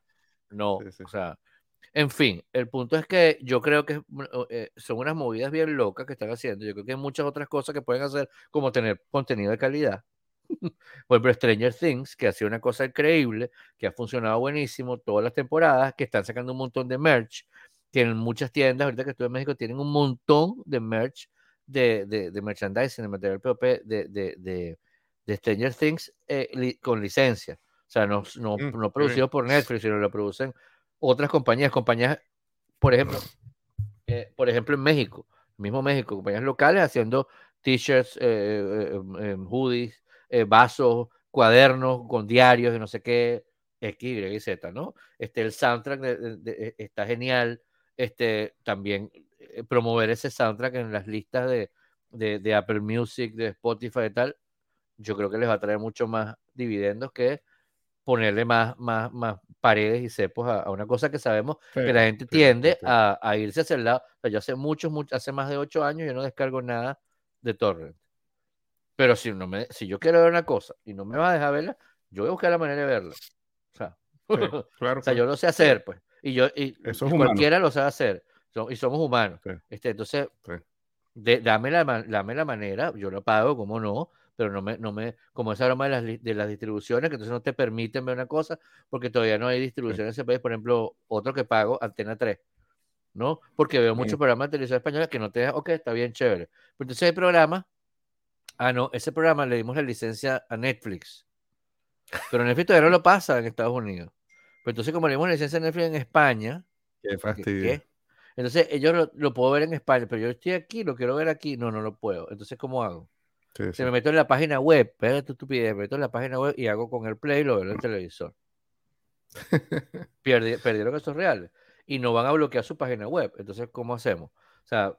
No, o sea, en fin, el punto es que yo creo que eh, son unas movidas bien locas que están haciendo. Yo creo que hay muchas otras cosas que pueden hacer, como tener contenido de calidad. Por ejemplo, Stranger Things, que ha sido una cosa increíble, que ha funcionado buenísimo todas las temporadas, que están sacando un montón de merch. Tienen muchas tiendas, ahorita que estuve en México, tienen un montón de merch de, de, de merchandising, de material POP de, de, de Stranger Things eh, con licencia. O sea, no, no, mm, no producido por Netflix, sino lo producen otras compañías, compañías, por ejemplo, eh, por ejemplo en México, mismo México, compañías locales haciendo t-shirts, eh, em, hoodies, vasos, cuadernos con diarios y no sé qué, X, Y, Z, ¿no? Este, el soundtrack está genial, este, también eh, promover ese soundtrack en las listas de, de, Apple Music, de Spotify y tal, yo creo que les va a traer mucho más dividendos que ponerle más, más, más paredes y cepos a, una cosa que sabemos que la gente tiende a, a, irse hacia el lado. O sea, yo hace muchos, hace más de ocho años yo no descargo nada de torrent. Pero si, no me, si yo quiero ver una cosa y no me va a dejar verla, yo voy a buscar la manera de verla. O sea, o sea yo lo sé hacer, pues. Y yo, y, cualquiera lo sabe hacer y somos humanos. Este, entonces, dame, la, dame la manera, yo lo pago, como no, pero no me, no me, como esa broma de las, de las distribuciones, que entonces no te permiten ver una cosa, porque todavía no hay distribución en ese país. Por ejemplo, otro que pago, Antena 3. ¿no? Porque veo muchos programas de televisión española que no te dejan, ok, está bien, chévere. Pero entonces hay programas, ah, no, ese programa le dimos la licencia a Netflix. Pero Netflix todavía no lo pasa en Estados Unidos. Pero entonces, como le dimos la licencia a Netflix en España, qué fastidio. Entonces, ellos lo, puedo ver en España, pero yo estoy aquí, lo quiero ver aquí, no, no lo puedo. Entonces, ¿cómo hago? Se me meto en la página web, pero tu estupidez, me meto en la página web y hago con el play y lo veo en el televisor. perdieron esos reales y no van a bloquear su página web. Entonces, ¿cómo hacemos? O sea,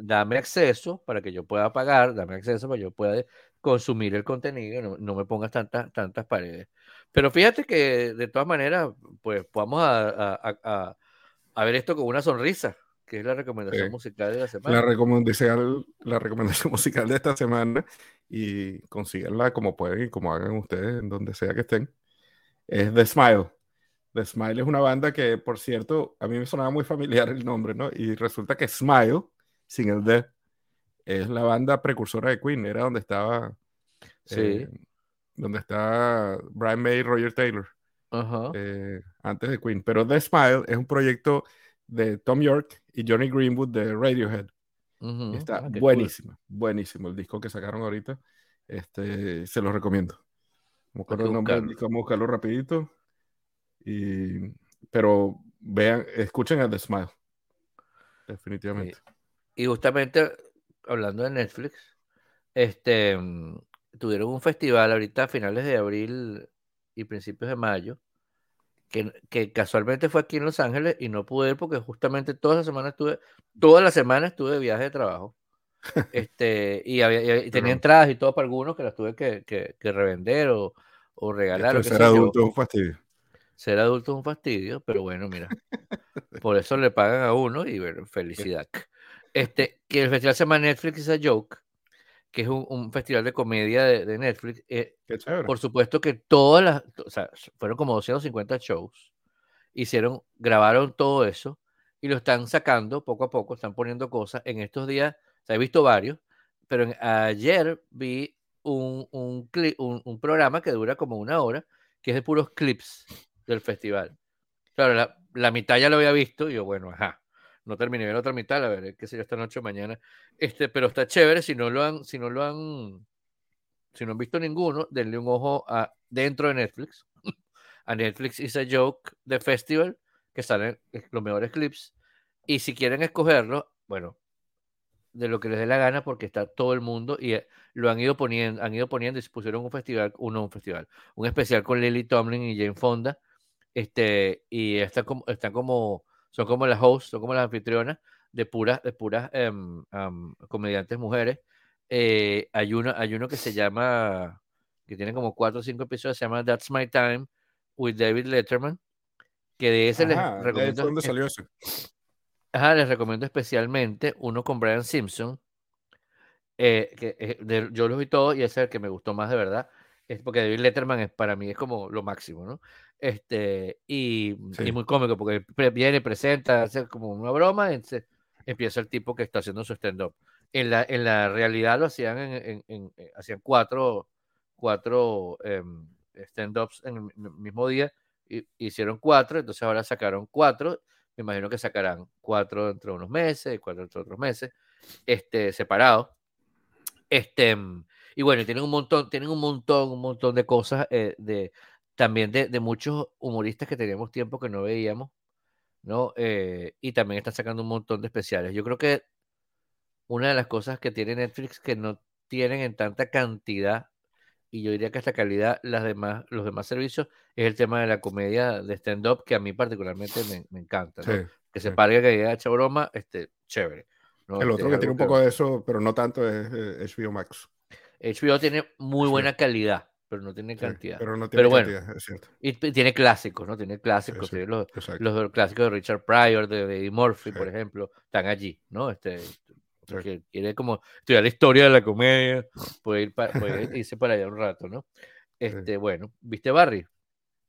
dame acceso para que yo pueda pagar, dame acceso para que yo pueda consumir el contenido, no, me pongas tantas, tantas paredes. Pero fíjate que de todas maneras, pues vamos a, ver esto con una sonrisa, que es la recomendación musical de la semana. La recomendación, la recomendación musical de esta semana y consíganla como pueden y como hagan ustedes en donde sea que estén. Es The Smile The Smile es una banda que, por cierto, a mí me sonaba muy familiar el nombre, ¿no? Y resulta que Smile, sin el D, es la banda precursora de Queen, era donde estaba. Sí. Eh, donde está Brian May y Roger Taylor. Eh, antes de Queen. Pero The Smile es un proyecto de Tom York y Johnny Greenwood de Radiohead. Está ah, buenísimo, buenísimo el disco que sacaron ahorita. Este, se lo recomiendo. Vamos a el nombre vamos a buscarlo rapidito. Y, pero vean, escuchen a The Smile. Definitivamente. Y justamente hablando de Netflix, este mm, tuvieron un festival ahorita a finales de abril y principios de mayo, que, que, casualmente fue aquí en Los Ángeles y no pude ir porque justamente toda la semana estuve, toda la semana estuve de viaje de trabajo. este, y, había, tenía entradas y todo para algunos que las tuve que, que, que revender o, o regalar. Esto ser adulto es un fastidio. Ser adulto es un fastidio, pero bueno, mira, por eso le pagan a uno y bueno, felicidad. Este, que el festival se llama Netflix is a Joke, que es un, festival de comedia de, Netflix. Eh, por supuesto que todas las, o sea, fueron como 250 shows, hicieron, grabaron todo eso y lo están sacando poco a poco, están poniendo cosas. En estos días, o he visto varios, pero ayer vi un, un, un programa que dura como una hora, que es de puros clips del festival. Claro, la, mitad ya lo había visto y yo, bueno, ajá, no terminé la otra mitad, a ver, qué sé yo, esta noche o mañana. Este, pero está chévere, si no lo han, si no lo han, si no han visto ninguno, denle un ojo a dentro de Netflix. a Netflix is a Joke de Festival, que salen los mejores clips. Y si quieren escogerlo, bueno, de lo que les dé la gana, porque está todo el mundo y eh, lo han ido poniendo, han ido poniendo y se pusieron un festival, uno un festival, un especial con Lily Tomlin y Jane Fonda este, y están como, están como, son como las hosts, son como las anfitrionas de puras, de puras em, comediantes mujeres. Eh, hay, uno, hay uno que se llama, que tiene como cuatro o cinco episodios, se llama That's My Time with David Letterman, que de ese les recomiendo. ¿Dónde salió ese? Ajá, les recomiendo especialmente uno con Brian Simpson, eh, que eh, yo los vi todos y ese es el que me gustó más de verdad, es porque David Letterman es, para mí es como lo máximo, ¿no? Este, y, muy cómico porque viene, presenta, hace como una broma, empieza el tipo que está haciendo su stand-up. En la, en la realidad lo hacían en, eh, hacían cuatro, cuatro em, stand-ups en el mismo día, y, hicieron cuatro, entonces ahora sacaron cuatro, me imagino que sacarán cuatro dentro de unos meses, cuatro dentro de otros meses, este, separados. Este, y bueno, tienen un montón, tienen un montón, un montón de cosas eh, de, también de, muchos humoristas que teníamos tiempo que no veíamos, ¿no? Eh, y también están sacando un montón de especiales. Yo creo que una de las cosas que tiene Netflix que no tienen en tanta cantidad, y yo diría que hasta calidad, las demás, los demás servicios, es el tema de la comedia de stand-up, que a mí particularmente me, encanta, que se parga que haya hecho broma, este, chévere. El otro que tiene un poco de eso, pero no tanto, es HBO eh, Max. HBO tiene muy buena calidad pero no tiene cantidad. pero no tiene cantidad, es cierto. Y tiene clásicos, ¿no? Tiene clásicos, tiene los, los, clásicos de Richard Pryor, de Eddie Murphy, por ejemplo, están allí, ¿no? Este, quiere como estudiar la historia de la comedia, puede, ir puede irse para allá un rato, ¿no? Este, bueno, ¿viste Barry?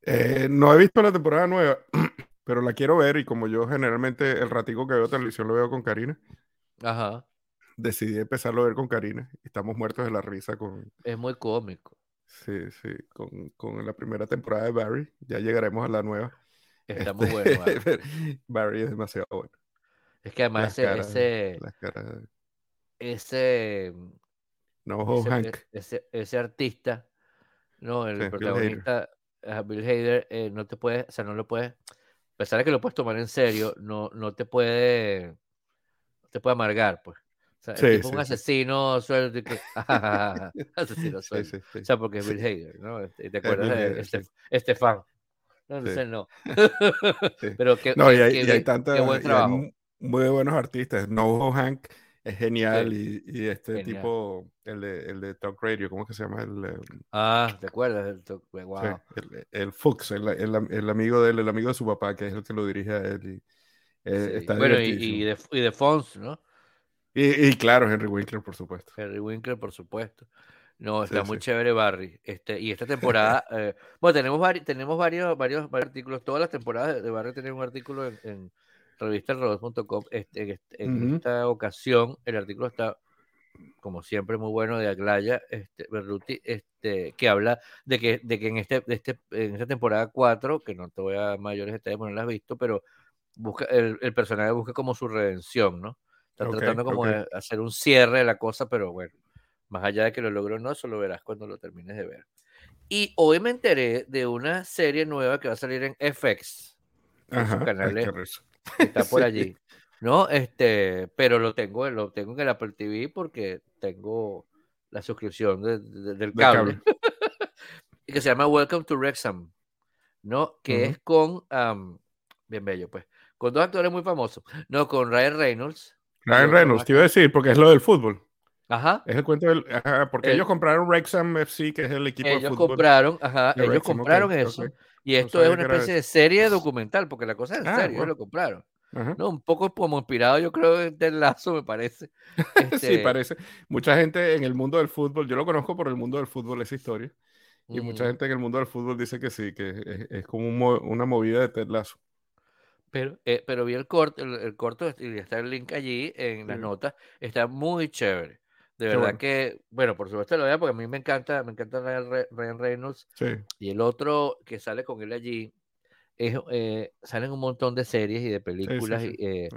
Eh, no he visto la temporada nueva, pero la quiero ver y como yo generalmente el ratico que veo televisión lo veo con Karina. Ajá. Decidí empezarlo a ver con Karina. Estamos muertos de la risa con... Es muy cómico. Sí, sí, con, con, la primera temporada de Barry. Ya llegaremos a la nueva. Está muy este, bueno. Barry. es demasiado bueno. Es que además ese, ese, ese, no, ese, Hank. ese, ese, artista, no, el protagonista, Bill Hader, eh, no te puede, o sea, no lo puedes, a pesar de que lo puedes tomar en serio, no, no te puede, no te puede amargar, pues. O sea, sí, un asesino suelto que, asesino suelto. O sea, porque es Bill Hader, ¿no? Este, ¿Te acuerdas de este, Estefan? No, no no. Pero que, no, y hay, y hay tantas, buen trabajo. muy buenos artistas. No Hank es genial y, y, este tipo, el de, el de Talk Radio, ¿cómo es que se llama? El, em, ah, ¿te acuerdas del Talk wow. el, el, Fuchs, el, el, amigo de él, el amigo de su papá, que es el que lo dirige a él. Y, eh, está bueno, y, y, de, y de Fons, ¿no? Y, y, claro, Henry Winkler, por supuesto. Henry Winkler, por supuesto. No, está muy chévere Barry. Este, y esta temporada, eh, bueno, tenemos, vari, tenemos varios, varios, varios, artículos. Todas las temporadas de Barry tienen un artículo en, en revistarrodos.com. Este, en esta ocasión, el artículo está, como siempre, muy bueno de Aglaya este, Berruti, este, que habla de que, de que en, este, este, en esta temporada 4, que no te voy a mayores detalles, no la has visto, pero busca, el, el, personaje busca como su redención, ¿no? Está tratando como de hacer un cierre de la cosa, pero bueno, más allá de que lo logró no, eso lo verás cuando lo termines de ver. Y hoy me enteré de una serie nueva que va a salir en FX. Ajá, su canal está por allí. ¿No? Este, pero lo tengo, lo tengo en el Apple TV porque tengo la suscripción del cable. y que se llama Welcome to Wrexham. ¿No? Que es con. bien bello, pues. Con dos actores muy famosos. No, con Ryan Reynolds. Ryan Reynolds, te iba a decir, porque es lo del fútbol. Ajá. Es el cuento del. Ajá, porque ellos compraron Wrexham FC, que es el equipo de fútbol. Ellos compraron, ajá, ellos compraron eso. Y esto es una especie de serie documental, porque la cosa es en ah, serio, ellos lo compraron. ¿no? Un poco como inspirado, yo creo, del lazo, me parece. sí, este parece. Mucha gente en el mundo del fútbol, yo lo conozco por el mundo del fútbol, esa historia. Y mucha gente en el mundo del fútbol dice que sí, que es, como una movida de Ted Lazo. Pero, eh, pero vi el corto, el, corto, y está el link allí en las notas, está muy chévere. De verdad que, bueno, por supuesto lo veo porque a mí me encanta, me encanta Ryan Reynolds. Y el otro que sale con él allí, es, eh, salen un montón de series y de películas. Eh,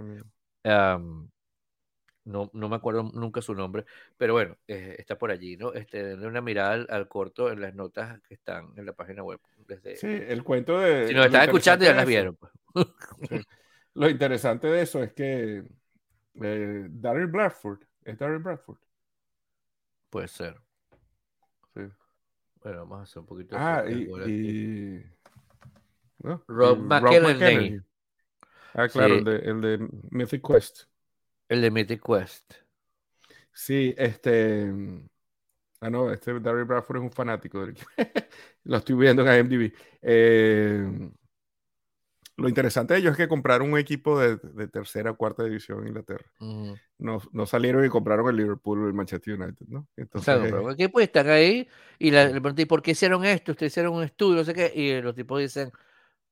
no, no, me acuerdo nunca su nombre, pero bueno, eh, está por allí, ¿no? Este, denle una mirada al, corto en las notas que están en la página web. Desde... Sí, el cuento de... Si nos están escuchando ya las vieron. Pues. Lo interesante de eso es que Daryl Bradford, ¿es Daryl Bradford? Puede ser. Sí. Bueno, vamos a hacer un poquito Ah, y, Rob, McKenney. Ah, claro, el, de, el de Mythic Quest. El de Mythic Quest. Sí, este. Ah, no, este Darry Bradford es un fanático del Lo estoy viendo en IMDb. Eh, lo interesante de ellos es que compraron un equipo de, de tercera o cuarta división en Inglaterra. no, no, salieron y compraron el Liverpool o el Manchester United, ¿no? Entonces, claro, pero equipo están ahí y le pregunté, ¿por qué hicieron esto? Ustedes hicieron un estudio, no sé qué, y los tipos dicen,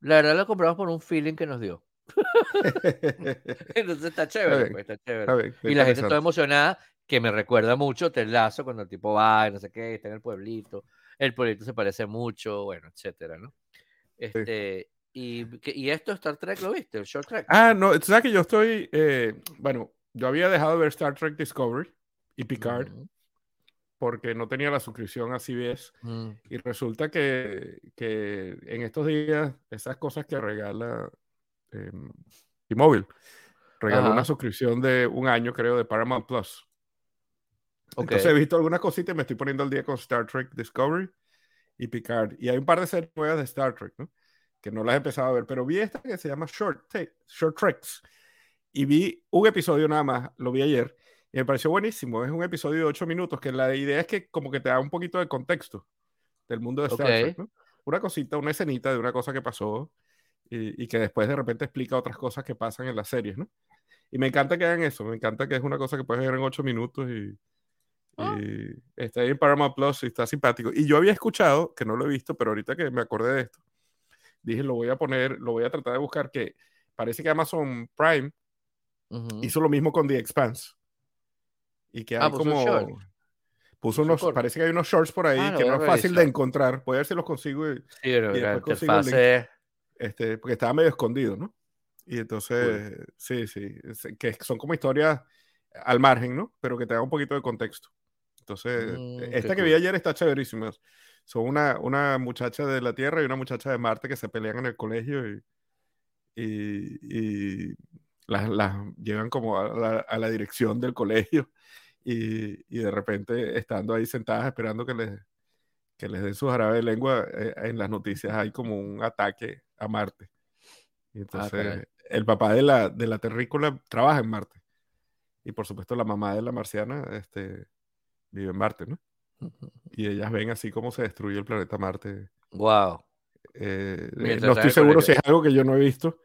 la verdad lo compramos por un feeling que nos dio. Entonces está chévere, pues, está chévere. y la gente está emocionada, que me recuerda mucho Telazo cuando el tipo va, no sé qué, está en el pueblito. El pueblito se parece mucho, bueno, etcétera, ¿no? Este, y, y, esto Star Trek lo viste, el short track. Ah, no, sabes que yo estoy, eh, bueno, yo había dejado de ver Star Trek Discovery y Picard porque no tenía la suscripción a CBS. Mm. Y resulta que, que, en estos días, esas cosas que regala eh, T-Mobile, regaló una suscripción de un año, creo, de Paramount Plus. Entonces he visto algunas cositas y me estoy poniendo al día con Star Trek Discovery y Picard. Y hay un par de series nuevas de Star Trek, ¿no? Que no las he empezado a ver, pero vi esta que se llama Short, Short Treks. Y vi un episodio nada más, lo vi ayer y me pareció buenísimo. Es un episodio de ocho minutos que la idea es que como que te da un poquito de contexto del mundo de Star Trek, ¿no? Una cosita, una escenita de una cosa que pasó y, que después de repente explica otras cosas que pasan en las series, ¿no? Y me encanta que hagan eso. Me encanta que es una cosa que puedes ver en ocho minutos y, ah. está ahí en Paramount Plus y está simpático. Y yo había escuchado, que no lo he visto, pero ahorita que me acordé de esto, dije, lo voy a poner, lo voy a tratar de buscar, que parece que Amazon Prime hizo lo mismo con The Expanse. Y que ah, hay como puso unos parece que hay unos shorts por ahí ah, que no es fácil de encontrar. Voy a ver si los consigo y, sí, y después consigo este porque estaba medio escondido no Y entonces, sí, sí, que son como historias al margen, ¿no? Pero que te da un poquito de contexto. Entonces, Mm, esta qué que vi cool. ayer está chéverísima. Son una, una muchacha de la Tierra y una muchacha de Marte que se pelean en el colegio y, y, y las, las llevan como a la, a la dirección del colegio y, y de repente estando ahí sentadas esperando que les, que les den su jarabe de lengua, eh, en las noticias hay como un ataque a Marte. Y Ah, entonces el papá de la, de la terrícola trabaja en Marte. Y por supuesto la mamá de la marciana este, vive en Marte, ¿no? Y ellas ven así cómo se destruye el planeta Marte. Wow. Eh, eh, no estoy seguro si es algo que yo no he visto.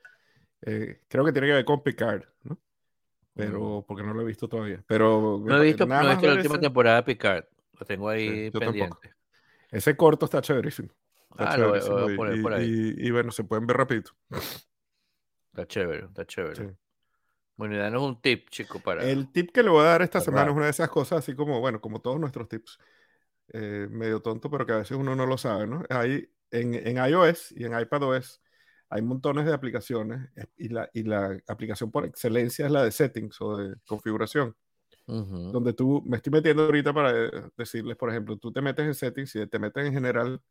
Eh, creo que tiene que ver con Picard, ¿no? Mm. Pero porque no lo he visto todavía. Pero No he visto, nada no he más visto la última ese- temporada de Picard. Lo tengo ahí Sí, yo tampoco. pendiente. Ese corto está chéverísimo. Está Ah, lo voy- chéverísimo voy a poner y, por ahí. y- y bueno, se pueden ver rapidito. Está chévere, está chévere. Sí. Bueno, danos un tip, chico, para. El tip que le voy a dar esta semana es una de esas cosas, así como, bueno, como todos nuestros tips, eh, medio tonto, pero que a veces uno no lo sabe, ¿no? Hay, en, en iOS y en iPadOS hay montones de aplicaciones eh, y la, y la aplicación por excelencia es la de settings o de configuración, Ujú. donde tú, me estoy metiendo ahorita para eh, decirles, por ejemplo, tú te metes en settings y te metes en general,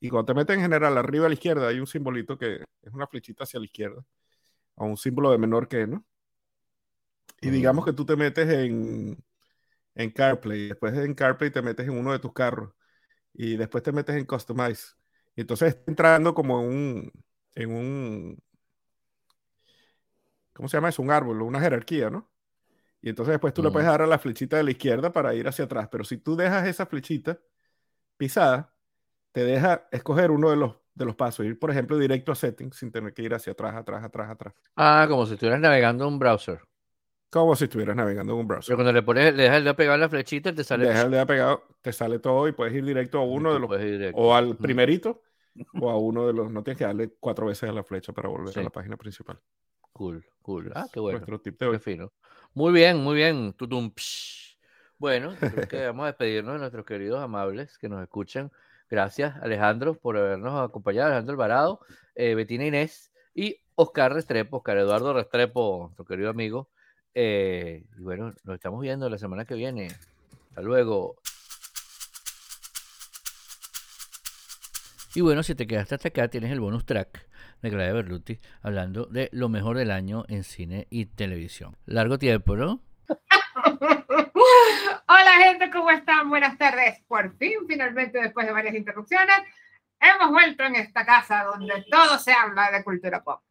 y cuando te metes en general, arriba a la izquierda hay un simbolito que es una flechita hacia la izquierda, o un símbolo de menor que, ¿no? Y digamos que tú te metes en, en CarPlay, después en CarPlay te metes en uno de tus carros y después te metes en Customize. Y entonces está entrando como en un, en un, ¿cómo se llama eso? Un árbol, una jerarquía, ¿no? Y entonces después tú le puedes dar a la flechita de la izquierda para ir hacia atrás. Pero si tú dejas esa flechita pisada, te deja escoger uno de los, de los pasos, ir por ejemplo directo a settings sin tener que ir hacia atrás, atrás, atrás, atrás. Ah, como si estuvieras navegando un browser. Como si estuvieras navegando en un browser. Pero cuando le pones, le dejas pegado a la flechita, te sale. Deja el dedo pegado, te sale todo y puedes ir directo a uno de los, o al primerito, o a uno de los, no tienes que darle cuatro veces a la flecha para volver Sí. a la página principal. Cool, cool. Ah, qué bueno. Nuestro tip de Qué hoy. fino. Muy bien, muy bien. Tutum. Bueno, creo que vamos a despedirnos de nuestros queridos amables que nos escuchan. Gracias, Alejandro, por habernos acompañado. Alejandro Alvarado, eh, Betina Inés y Oscar Restrepo, Oscar Eduardo Restrepo, nuestro querido amigo. Eh, y bueno, nos estamos viendo la semana que viene. Hasta luego. Y bueno, si te quedaste hasta acá, tienes el bonus track de Claudia Berluti hablando de lo mejor del año en cine y televisión. Largo tiempo, ¿no? Hola gente, ¿cómo están? Buenas tardes. Por fin, finalmente, después de varias interrupciones, hemos vuelto en esta casa donde todo se habla de cultura pop.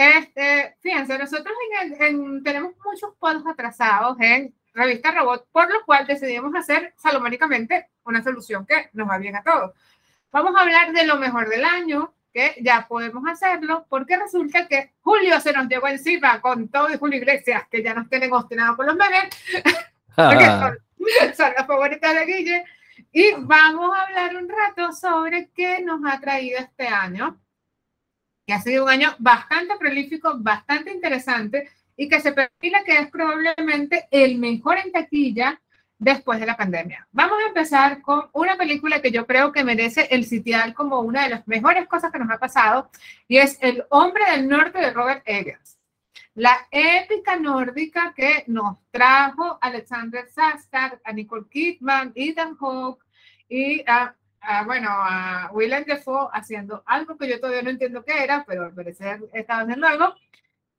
Este, fíjense, nosotros en el- en- tenemos muchos pods atrasados en Revista Robot, por lo cual decidimos hacer salomónicamente una solución que nos va bien a todos. Vamos a hablar de lo mejor del año, que ya podemos hacerlo, porque resulta que Julio se nos llegó encima con todo y Julio Iglesias, que ya nos tienen obstinados con los memes, porque son, son las favoritas de Guille. Y vamos a hablar un rato sobre qué nos ha traído este año, que ha sido un año bastante prolífico, bastante interesante y que se perfila que es probablemente el mejor en taquilla después de la pandemia. Vamos a empezar con una película que yo creo que merece el sitial como una de las mejores cosas que nos ha pasado y es El hombre del norte de Robert Eggers. La épica nórdica que nos trajo Alexander Skarsgård, a Nicole Kidman, Ethan Hawke y a, a, bueno, a Willem Dafoe haciendo algo que yo todavía no entiendo qué era, pero al parecer estaba haciendo algo.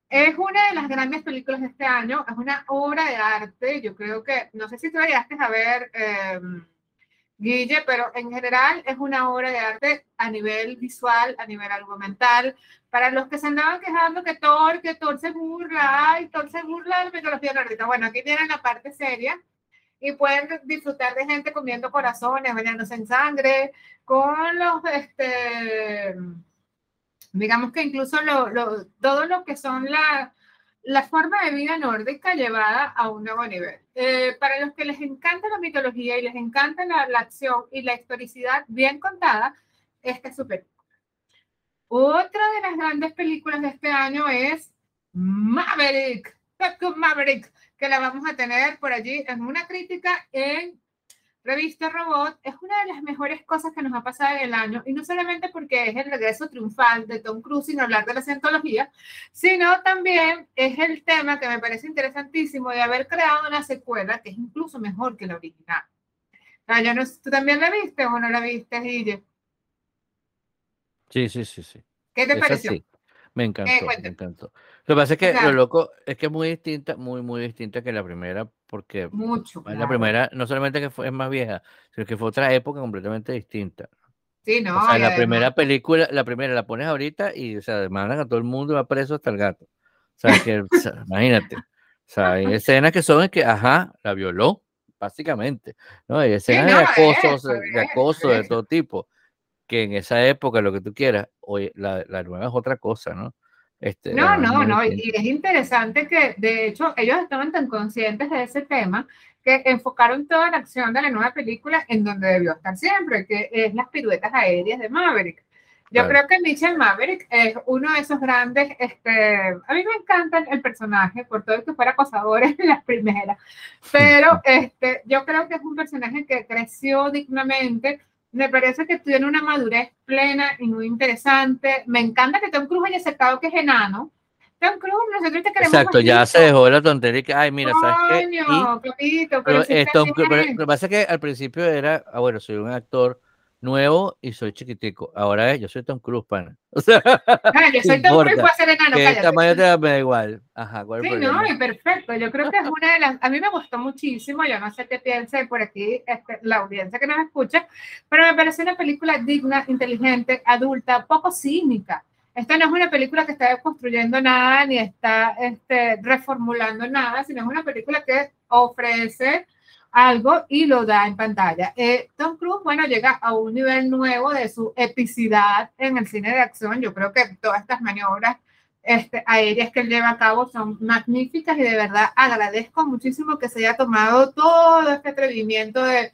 Es una de las grandes películas de este año, es una obra de arte, yo creo que, no sé si tú llegaste a ver, eh, Guille, pero en general es una obra de arte a nivel visual, a nivel argumental, para los que se andaban quejando que Thor, que Thor se burla, ay, Thor se burla de la mitología nórdica. Bueno, aquí tienen la parte seria y pueden disfrutar de gente comiendo corazones, bañándose en sangre, con los, este, digamos que incluso lo, lo, todo lo que son la, la forma de vida nórdica llevada a un nuevo nivel. Eh, para los que les encanta la mitología y les encanta la, la acción y la historicidad bien contada, esta es su película. Otra de las grandes películas de este año es Maverick, Maverick, que la vamos a tener por allí en una crítica en revista Robot es una de las mejores cosas que nos ha pasado en el año, y no solamente porque es el regreso triunfal de Tom Cruise sin hablar de la cientología, sino también es el tema que me parece interesantísimo de haber creado una secuela que es incluso mejor que la original. Yo no, ¿Tú también la viste o no la viste, Guille? Sí, sí, sí, sí. ¿Qué te pareció? Me encantó, me encantó. Lo que pasa es que lo loco es que es muy distinta, muy, muy distinta que la primera, porque Mucho, la primera no solamente que fue, es más vieja, sino que fue otra época completamente distinta. Sí, no. O sea, la primera película, la primera la pones ahorita y, o sea, demandan a todo el mundo va preso hasta el gato. O sea, que, imagínate. O sea, hay escenas que son que, ajá, la violó, básicamente. ¿no? Hay escenas de acoso, de acoso de todo tipo que en esa época, lo que tú quieras, hoy la, la nueva es otra cosa, ¿no? Este, no, no, no, y es interesante que de hecho ellos estaban tan conscientes de ese tema que enfocaron toda la acción de la nueva película en donde debió estar siempre, que es las piruetas aéreas de Maverick. Yo creo que Mitchell Maverick es uno de esos grandes, este, a mí me encanta el personaje, por todo el que fuera acosador en las primeras, pero este, yo creo que es un personaje que creció dignamente, me parece que tiene una madurez plena y muy interesante. Me encanta que Tom Cruise haya aceptado que es enano. Tom Cruise, nosotros te queremos. Exacto, ya se dejó la tontería que, ay, mira, ¿sabes qué? Y, pero, pero, pero, lo que pasa es que al principio era, ah, bueno, soy un actor nuevo y soy chiquitico. Ahora es, yo soy Tom Cruise, pana. O sea, ah, yo soy Tom Cruise, puedo ser enano. Que tamaño te da, me da igual. Ajá, ¿cuál sí, no, perfecto. Yo creo que es una de las. A mí me gustó muchísimo. Yo no sé qué piense por aquí este, la audiencia que nos escucha, pero me parece una película digna, inteligente, adulta, poco cínica. Esta no es una película que está construyendo nada ni está este, reformulando nada, sino es una película que ofrece algo y lo da en pantalla. Eh, Tom Cruise, bueno, llega a un nivel nuevo de su epicidad en el cine de acción. Yo creo que todas estas maniobras este, aéreas que él lleva a cabo son magníficas y de verdad agradezco muchísimo que se haya tomado todo este atrevimiento de,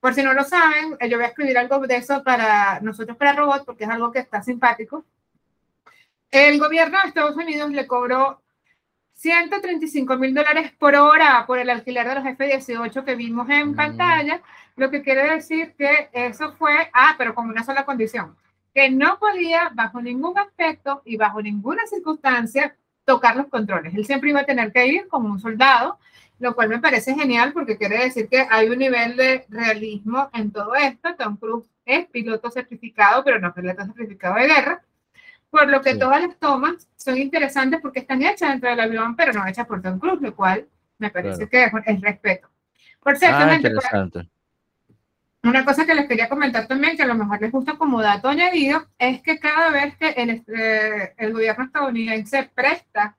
por si no lo saben, yo voy a escribir algo de eso para nosotros, para Robot, porque es algo que está simpático. El gobierno de Estados Unidos le cobró 135 mil dólares por hora por el alquiler de los F-18 que vimos en mm. pantalla, lo que quiere decir que eso fue, ah, pero con una sola condición, que no podía bajo ningún aspecto y bajo ninguna circunstancia tocar los controles. Él siempre iba a tener que ir como un soldado, lo cual me parece genial porque quiere decir que hay un nivel de realismo en todo esto. Tom Cruise es piloto certificado, pero no piloto certificado de guerra. Por lo que todas las tomas son interesantes porque están hechas dentro del avión, pero no hechas por Tom Cruise, lo cual me parece que es, respeto. Por cierto, ah, una cosa que les quería comentar también, que a lo mejor les gusta como dato añadido, es que cada vez que el, este, el gobierno estadounidense presta,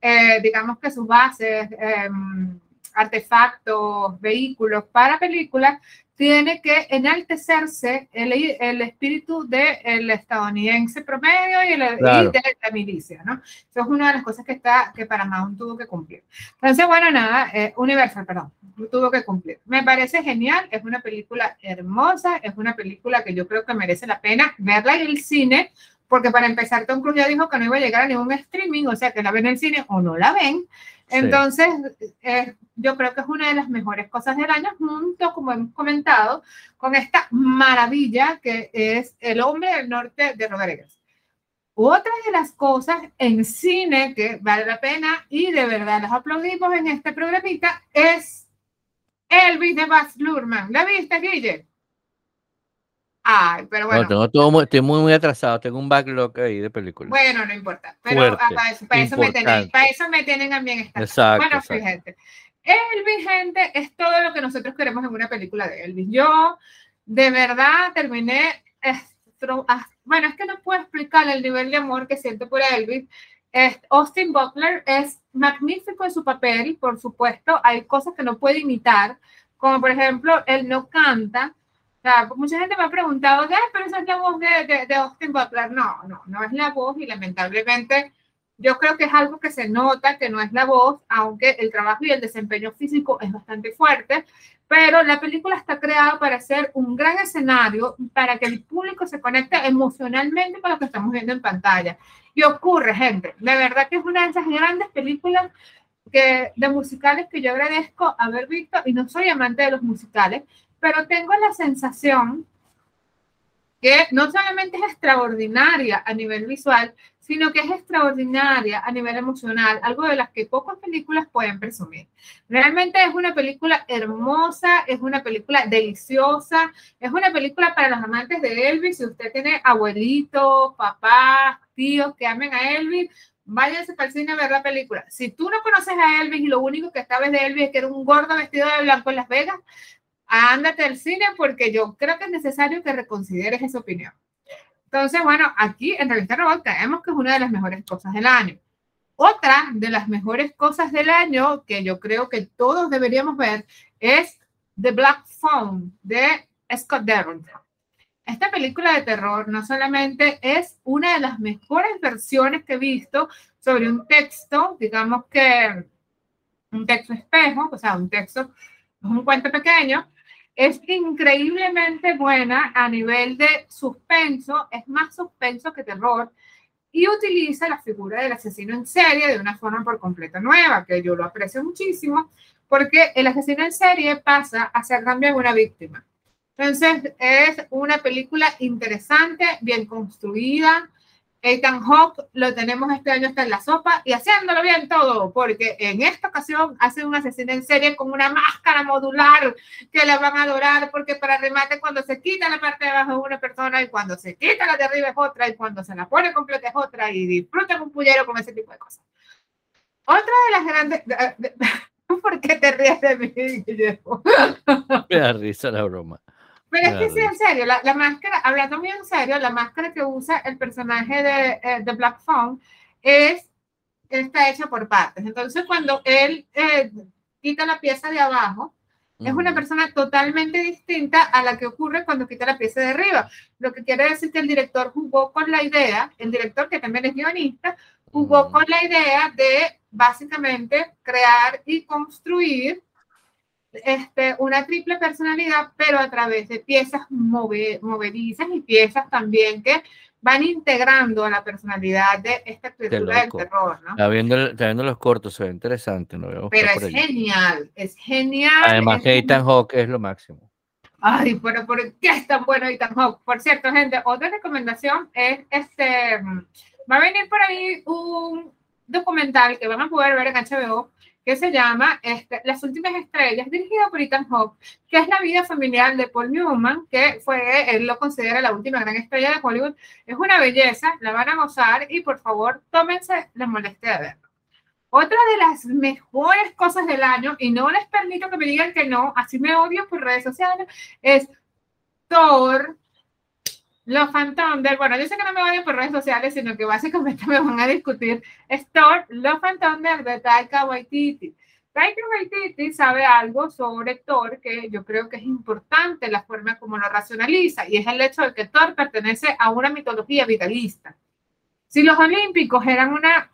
eh, digamos que sus bases, em, artefactos, vehículos para películas, tiene que enaltecerse el, el espíritu del estadounidense promedio y, el, de la milicia, ¿no? Eso es una de las cosas que, está, que Paramount tuvo que cumplir. Entonces, bueno, nada, eh, Universal, perdón, tuvo que cumplir. Me parece genial, es una película hermosa, es una película que yo creo que merece la pena verla en el cine, porque para empezar, Tom Cruise ya dijo que no iba a llegar a ningún streaming, o sea, que la ven en el cine o no la ven. Entonces, eh, yo creo que es una de las mejores cosas del año, junto, como hemos comentado, con esta maravilla que es El hombre del norte de Rodríguez. Otra de las cosas en cine que vale la pena y de verdad los aplaudimos en este programita es Elvis de Baz Luhrmann. ¿La viste, Guille? Ay, pero bueno. tengo todo muy, estoy muy, muy atrasado, tengo un backlog ahí de películas. Bueno, no importa. Pero para, eso, para, eso, me tienen, para eso me tienen a mí en esta. Exacto, bueno, fíjate. Elvis, gente, es todo lo que nosotros queremos en una película de Elvis. Yo, de verdad, terminé. Ah, bueno, es que no puedo explicar el nivel de amor que siento por Elvis. Austin Butler es magnífico en su papel, por supuesto. Hay cosas que no puede imitar, como por ejemplo, él no canta sea, mucha gente me ha preguntado, ¿qué? Pero esa es la voz de, de, Austin Butler. No, no, no es la voz y lamentablemente yo creo que es algo que se nota que no es la voz, aunque el trabajo y el desempeño físico es bastante fuerte, pero la película está creada para ser un gran escenario para que el público se conecte emocionalmente con lo que estamos viendo en pantalla. Y ocurre, gente, de verdad que es una de esas grandes películas que, de musicales que yo agradezco haber visto, y no soy amante de los musicales, pero tengo la sensación que no solamente es extraordinaria a nivel visual, sino que es extraordinaria a nivel emocional, algo de las que pocas películas pueden presumir. Realmente es una película hermosa, es una película deliciosa, es una película para los amantes de Elvis. Si usted tiene abuelitos, papás, tíos que amen a Elvis, váyanse para el cine a ver la película. Si tú no conoces a Elvis y lo único que sabes de Elvis es que era un gordo vestido de blanco en Las Vegas, ándate al cine porque yo creo que es necesario que reconsideres esa opinión. Entonces, bueno, aquí en Revista Robot creemos que es una de las mejores cosas del año. Otra de las mejores cosas del año que yo creo que todos deberíamos ver es The Black Phone de Scott Derrickson. Esta película de terror no solamente es una de las mejores versiones que he visto sobre un texto, digamos que un texto espejo, o sea, un texto, es un cuento pequeño, es increíblemente buena a nivel de suspenso, es más suspenso que terror y utiliza la figura del asesino en serie de una forma por completo nueva, que yo lo aprecio muchísimo, porque el asesino en serie pasa a ser también una víctima. Entonces, es una película interesante, bien construida, Ethan Hawke lo tenemos este año está en la sopa y haciéndolo bien todo, porque en esta ocasión hace un asesino en serie con una máscara modular que la van a adorar, porque para remate cuando se quita la parte de abajo es una persona y cuando se quita la de arriba es otra y cuando se la pone completa es otra y disfrutan un pullero con ese tipo de cosas. Otra de las grandes... ¿Por qué te ríes de mí, Guillermo? Me da risa la broma. Pero es que sí, en serio, la, la, máscara, hablando muy en serio, la máscara que usa el personaje de, eh, de Black Phone es, está hecha por partes. Entonces, cuando él eh, quita la pieza de abajo, es una persona totalmente distinta a la que ocurre cuando quita la pieza de arriba. Lo que quiere decir que el director jugó con la idea, el director que también es guionista, jugó con la idea de básicamente crear y construir este, una triple personalidad, pero a través de piezas movedizas y piezas también que van integrando a la personalidad de esta criatura del terror, ¿no? Está viendo, viendo, los cortos, se ve interesante, ¿no? pero es genial, es genial. Además que Ethan Hawke es lo máximo. Ay, pero ¿por qué es tan bueno Ethan Hawke? Por cierto, gente, otra recomendación es este, va a venir por ahí un documental que van a poder ver en HBO que se llama este, Las últimas estrellas, dirigido por Ethan Hawke, que es la vida familiar de Paul Newman, que fue, él lo considera la última gran estrella de Hollywood. Es una belleza, la van a gozar y por favor tómense la molestia de verlo. Otra de las mejores cosas del año, y no les permito que me digan que no, así me odio por redes sociales, es Thor, los Phantom bueno, yo sé que no me odian por redes sociales, sino que básicamente me van a discutir Thor, los Phantom de Taika Waititi. Taika Waititi sabe algo sobre Thor que yo creo que es importante la forma como lo racionaliza, y es el hecho de que Thor pertenece a una mitología vitalista. Si los olímpicos eran una,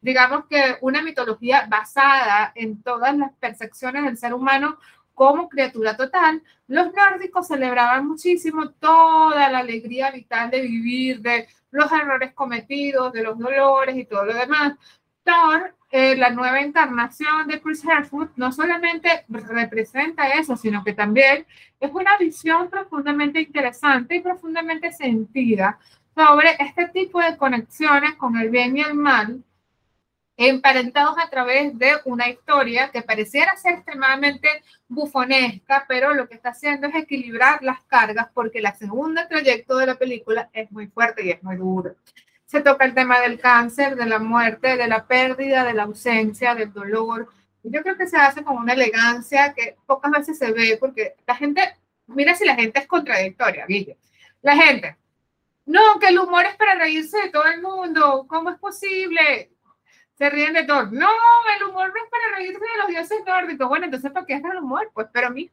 digamos que una mitología basada en todas las percepciones del ser humano como criatura total, los nórdicos celebraban muchísimo toda la alegría vital de vivir, de los errores cometidos, de los dolores y todo lo demás. Thor, eh, la nueva encarnación de Chris Hemsworth, no solamente representa eso, sino que también es una visión profundamente interesante y profundamente sentida sobre este tipo de conexiones con el bien y el mal emparentados a través de una historia que pareciera ser extremadamente bufonesca, pero lo que está haciendo es equilibrar las cargas porque la segunda trayecto de la película es muy fuerte y es muy duro. Se toca el tema del cáncer, de la muerte, de la pérdida, de la ausencia, del dolor. Yo creo que se hace con una elegancia que pocas veces se ve porque la gente, mira si la gente es contradictoria, Guille. La gente, no, que el humor es para reírse de todo el mundo. ¿Cómo es posible? Se ríen de todo. No, el humor no es para reírse de los dioses nórdicos. Bueno, entonces, ¿para qué es el humor? Pues, pero a mí.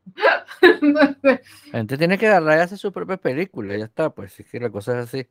la gente tiene que darle a su propia película, ya está, pues, es que la cosa es así.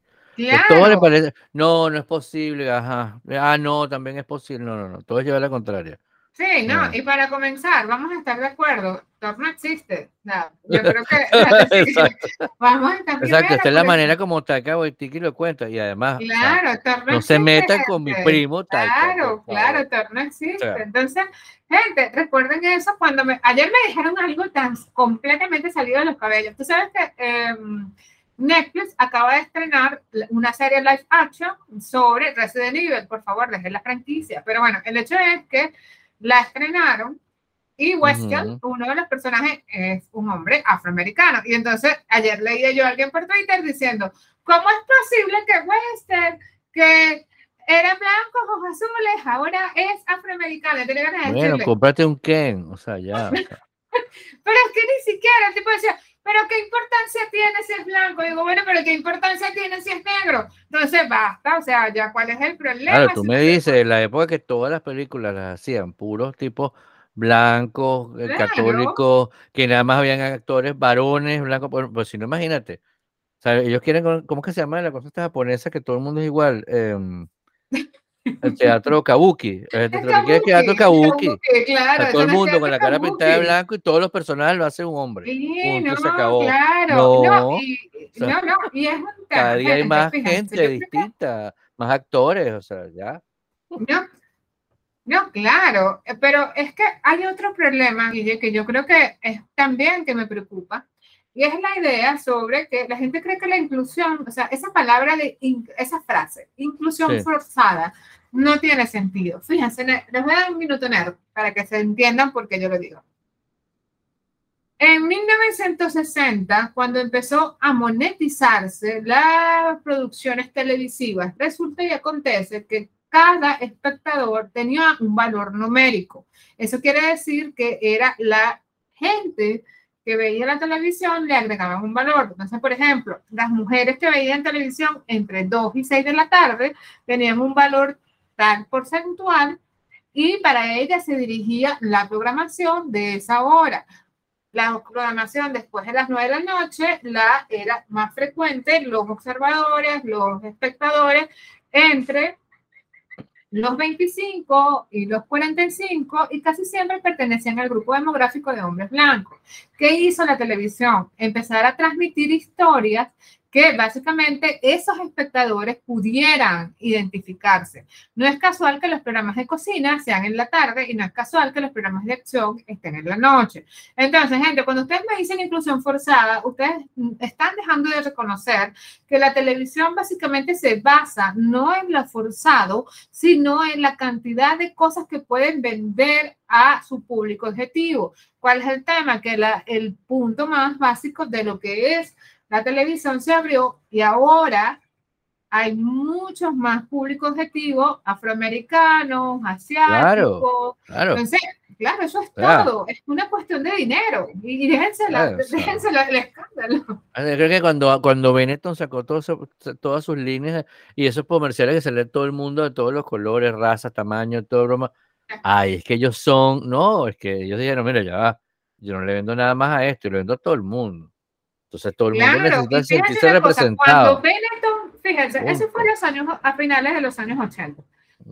Todo le parece, no, no es posible, ajá. Ah, no, también es posible. No, no, no, todo lleva a la contraria. Sí, no, y para comenzar, vamos a estar de acuerdo, Thor no existe. No, yo creo que vamos a estar Exacto, esta es la manera como Taika Waititi lo cuenta y además claro, no, no se metan con mi primo Taika. Claro, claro, Thor no existe. Entonces, gente, recuerden eso cuando me ayer me dijeron algo tan completamente salido de los cabellos. Tú sabes que em, Netflix acaba de estrenar una serie live action sobre Resident Evil. Por favor, dejen la franquicia. Pero bueno, el hecho es que la estrenaron y Wesker, uno de los personajes, es un hombre afroamericano. Y entonces ayer leí yo a alguien por Twitter diciendo, ¿cómo es posible que Wesker, que era blanco, ojos azules, ahora es afroamericano? Bueno, cómprate un Ken, o sea, ya. pero es que ni siquiera el tipo decía, pero ¿qué importancia tiene si es blanco? digo, bueno, pero ¿qué importancia tiene si es negro? Entonces, basta, o sea, ya, ¿cuál es el problema? Claro, tú me dices, en la época que todas las películas las hacían puros tipos blancos, eh, católicos, que nada más habían actores varones, blancos, pues, si no, imagínate. O sea, ellos quieren, ¿cómo es que se llama la cosa esta japonesa que todo el mundo es igual? Eh, el teatro kabuki. El teatro kabuki. Claro, todo el mundo con la cara pintada de blanco y todos los personajes lo hace un hombre. Sí, no, se acabó. Claro. No, y, no, no, y es un Cada día hay más gente distinta, más actores, o sea, ya. No, no, claro, pero es que hay otro problema, Guille, que yo creo que es también que me preocupa, y es la idea sobre que la gente cree que la inclusión, o sea, esa palabra de, esa frase, inclusión forzada, no tiene sentido. Fíjense, les voy a dar un minuto nerd para que se entiendan por qué yo lo digo. En 1960, cuando empezó a monetizarse las producciones televisivas, resulta y acontece que cada espectador tenía un valor numérico. Eso quiere decir que era la gente que veía la televisión le agregaban un valor. Entonces, por ejemplo, las mujeres que veían televisión entre 2 y 6 de la tarde tenían un valor tal porcentual y para ellas se dirigía la programación de esa hora. La programación después de las 9 de la noche la era más frecuente, los observadores, los espectadores entre los 25 y los 45 y casi siempre pertenecían al grupo demográfico de hombres blancos. ¿Qué hizo la televisión? Empezar a transmitir historias que básicamente esos espectadores pudieran identificarse. No es casual que los programas de cocina sean en la tarde y no es casual que los programas de acción estén en la noche. Entonces, gente, cuando ustedes me dicen inclusión forzada, ustedes están dejando de reconocer que la televisión básicamente se basa no en lo forzado, sino en la cantidad de cosas que pueden vender a su público objetivo. ¿Cuál es el tema? Que la, el punto más básico de lo que es la televisión se abrió y ahora hay muchos más públicos objetivos, afroamericanos, asiáticos. Claro, Entonces, claro, eso es todo. Es una cuestión de dinero. Y déjense, el escándalo. Creo que cuando, cuando Benetton sacó todas sus líneas y esos comerciales que se todo el mundo de todos los colores, razas, tamaños, todo broma. Ay, es que ellos son, no, es que ellos dijeron, mira, ya va, yo no le vendo nada más a esto, y lo vendo a todo el mundo. Entonces todo el mundo necesita sentirse representado. Cuando Benetton, fíjense, eso fue los años, a finales de los años 80.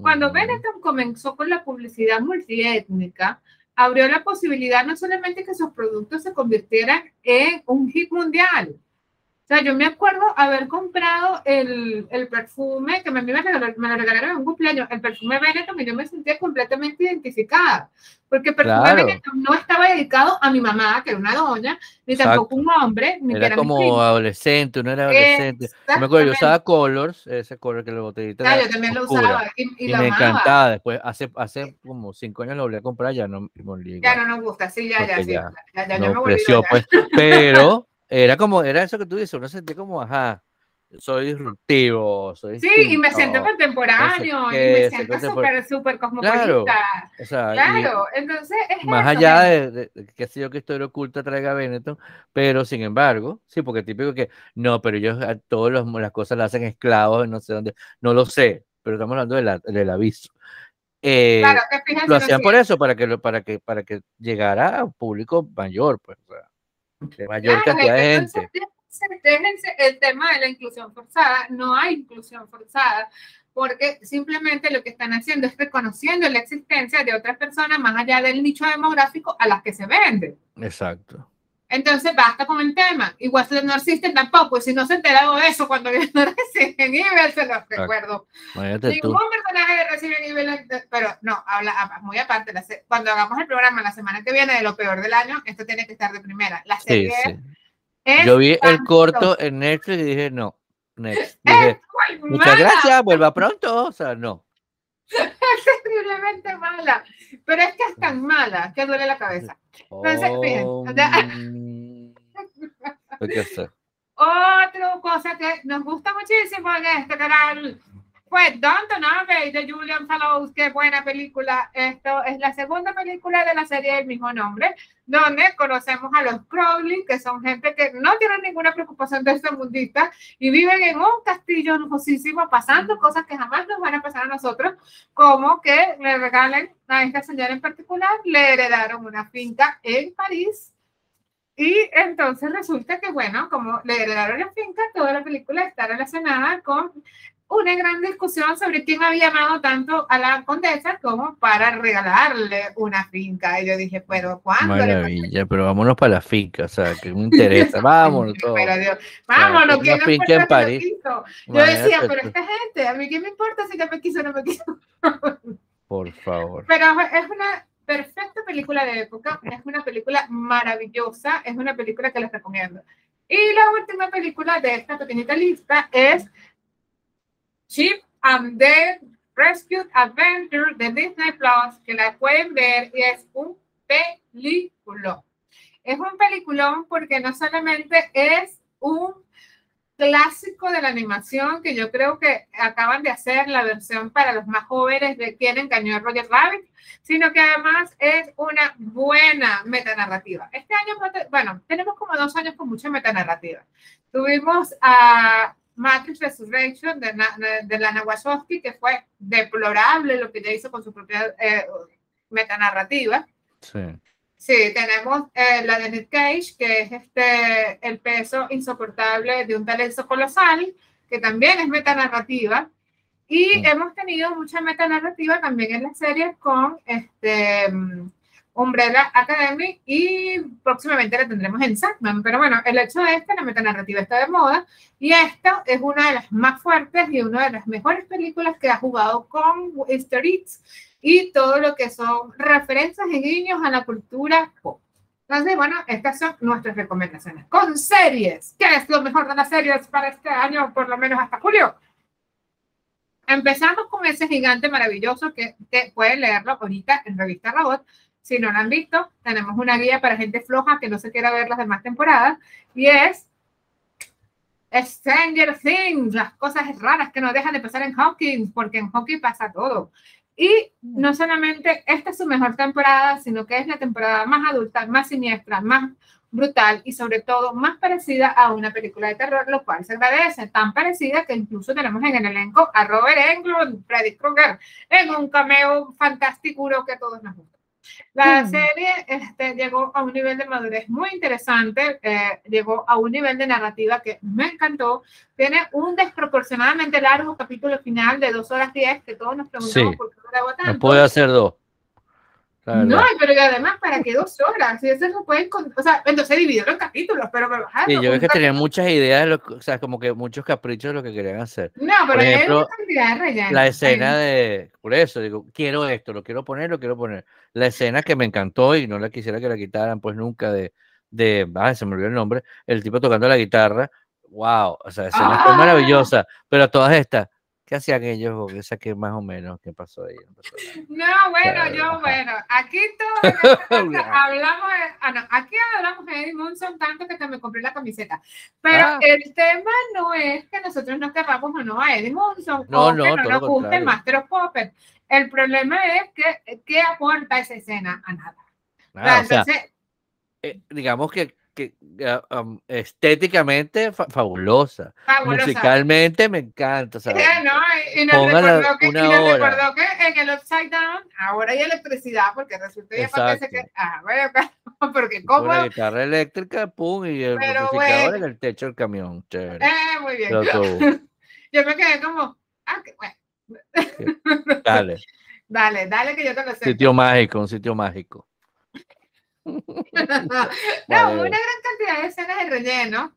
Cuando Benetton comenzó con la publicidad multiétnica, abrió la posibilidad no solamente que sus productos se convirtieran en un hit mundial, o sea, yo me acuerdo haber comprado el, el perfume que me, me, regalaron, me lo regalaron en un cumpleaños, el perfume Benetton, y yo me sentía completamente identificada. Porque el perfume Benetton no estaba dedicado a mi mamá, que era una doña, ni tampoco un hombre. Ni era, como adolescente, no era adolescente. Me acuerdo, yo usaba Colors, ese color que la botellita. Claro, yo también lo usaba. Y, y, me encantaba. Después, hace, hace como cinco años lo volví a comprar, ya no me Ya no nos gusta, sí, ya, ya, sí. Ya, ya, ya, no me creció, pues. Pero era como, era eso que tú dices, uno sentía como, ajá, soy disruptivo, soy Sí, y me siento contemporáneo, y me siento súper, súper cosmopolita. Claro, entonces es Más allá de, de, que sé yo que historia oculta traiga Benetton, pero sin embargo, sí, porque típico que, no, pero ellos todas las cosas las hacen esclavos, no sé dónde, no lo sé, pero estamos hablando de la, del aviso. Eh, claro, que lo hacían por eso, para que, para que, para que llegara a un público mayor, pues, o sea de mayor cantidad de gente. Déjense el tema de la inclusión forzada, no hay inclusión forzada, porque simplemente lo que están haciendo es reconociendo la existencia de otras personas más allá del nicho demográfico a las que se venden. Exacto. Entonces basta con el tema. Igual no existe tampoco, y si no se enterado de eso cuando viene Resident Evil, se los recuerdo. Ningún personaje de Resident Evil, pero no, habla muy aparte, cuando hagamos el programa la semana que viene de lo peor del año, esto tiene que estar de primera. La serie sí, sí. Yo vi el corto en Netflix y dije, no, Next. Dije, muchas gracias, vuelva pronto. O sea, no. es terriblemente mala, pero es que es tan mala que duele la cabeza. Entonces, oh, Otra cosa que nos gusta muchísimo en este canal pues Downton Abbey de Julian Fellows, qué buena película. Esto es la segunda película de la serie del mismo nombre, donde conocemos a los Crowley, que son gente que no tienen ninguna preocupación de este mundista y viven en un castillo lujosísimo, pasando cosas que jamás nos van a pasar a nosotros, como que le regalen a esta señora en particular, le heredaron una finca en París. Y entonces resulta que, bueno, como le heredaron la finca, toda la película está relacionada con una gran discusión sobre quién había amado tanto a la condesa como para regalarle una finca. Y yo dije, pero ¿cuándo? Maravilla, pero vámonos para la finca, o sea, que me interesa, vámonos. Todo. Pero Dios, vámonos, que una finca en París. Yo decía, pero esta gente, a mí qué me importa si ya me quiso o no me quiso. Por favor. Pero es una perfecta película de época, es una película maravillosa, es una película que les recomiendo. Y la última película de esta pequeñita lista es Chip and the Rescue Adventure de Disney Plus, que la pueden ver y es un película. Es un peliculón porque no solamente es un clásico de la animación que yo creo que acaban de hacer la versión para los más jóvenes de quien engañó a Roger Rabbit, sino que además es una buena metanarrativa. Este año, bueno, tenemos como dos años con mucha metanarrativa. Tuvimos a Matrix Resurrection de, de Lana Wachowski, que fue deplorable lo que ella hizo con su propia eh, metanarrativa. Sí. Sí, tenemos eh, la de Nick Cage, que es este, el peso insoportable de un talento colosal, que también es metanarrativa. Y mm. hemos tenido mucha metanarrativa también en las series con este, Umbrella Academy y próximamente la tendremos en Sandman. Pero bueno, el hecho de esta, la metanarrativa está de moda y esta es una de las más fuertes y una de las mejores películas que ha jugado con Easter eggs y todo lo que son referencias y guiños a la cultura pop. Entonces, bueno, estas son nuestras recomendaciones. Con series, ¿qué es lo mejor de las series para este año, por lo menos hasta julio? Empezamos con ese gigante maravilloso que te puede leerlo ahorita en Revista Robot si no lo han visto, tenemos una guía para gente floja que no se quiera ver las demás temporadas y es Stranger Things, las cosas raras que no dejan de pasar en Hawkins, porque en Hawkins pasa todo. Y no solamente esta es su mejor temporada, sino que es la temporada más adulta, más siniestra, más brutal y sobre todo más parecida a una película de terror, lo cual se agradece. Tan parecida que incluso tenemos en el elenco a Robert Englund, Freddy Krueger, en un cameo fantástico que a todos nos gusta. La mm. serie este, llegó a un nivel de madurez muy interesante, eh, llegó a un nivel de narrativa que me encantó. Tiene un desproporcionadamente largo capítulo final de dos horas diez que todos nos preguntamos por qué grabó tanto. No puede hacer dos. No, pero además, ¿para qué dos horas? Si eso no pueden, o sea, entonces dividió los capítulos, pero me bajaron. Sí, yo creo que tenía muchas ideas, o sea, como que muchos caprichos de lo que querían hacer. No, pero por ejemplo, de. La escena de, por eso digo, quiero esto, lo quiero poner, lo quiero poner. La escena que me encantó y no la quisiera que la quitaran, pues nunca de, de, ah, se me olvidó el nombre, el tipo tocando la guitarra, wow, o sea, escena fue ¡Ah! maravillosa, pero todas estas, ¿Qué hacían ellos? O sea, que más o menos, ¿qué pasó ahí? No, bueno, yo, bueno, aquí todos hablamos, de, ah, no, aquí hablamos de Eddie Munson tanto que me compré la camiseta. Pero ah. el tema no es que nosotros no querramos o no a Eddie Munson, no, o no, que no nos guste el Master of Puppets. El problema es que, ¿qué aporta esa escena? A nada. Ah, entonces, eh, digamos que que um, estéticamente fabulosa. Musicalmente me encanta. ¿sabes? no, y nos recordó, que, y nos recordó que en el Upside Down ahora hay electricidad porque resulta que parece que. Ah, bueno, porque como. La guitarra eléctrica, pum, y el amplificador en el techo del camión. Chévere. Eh, muy bien. Yo, me quedé como. Ah, que, bueno. Dale. dale, dale que yo te lo sé. Sitio mágico, un sitio mágico. no, una gran cantidad de escenas de relleno.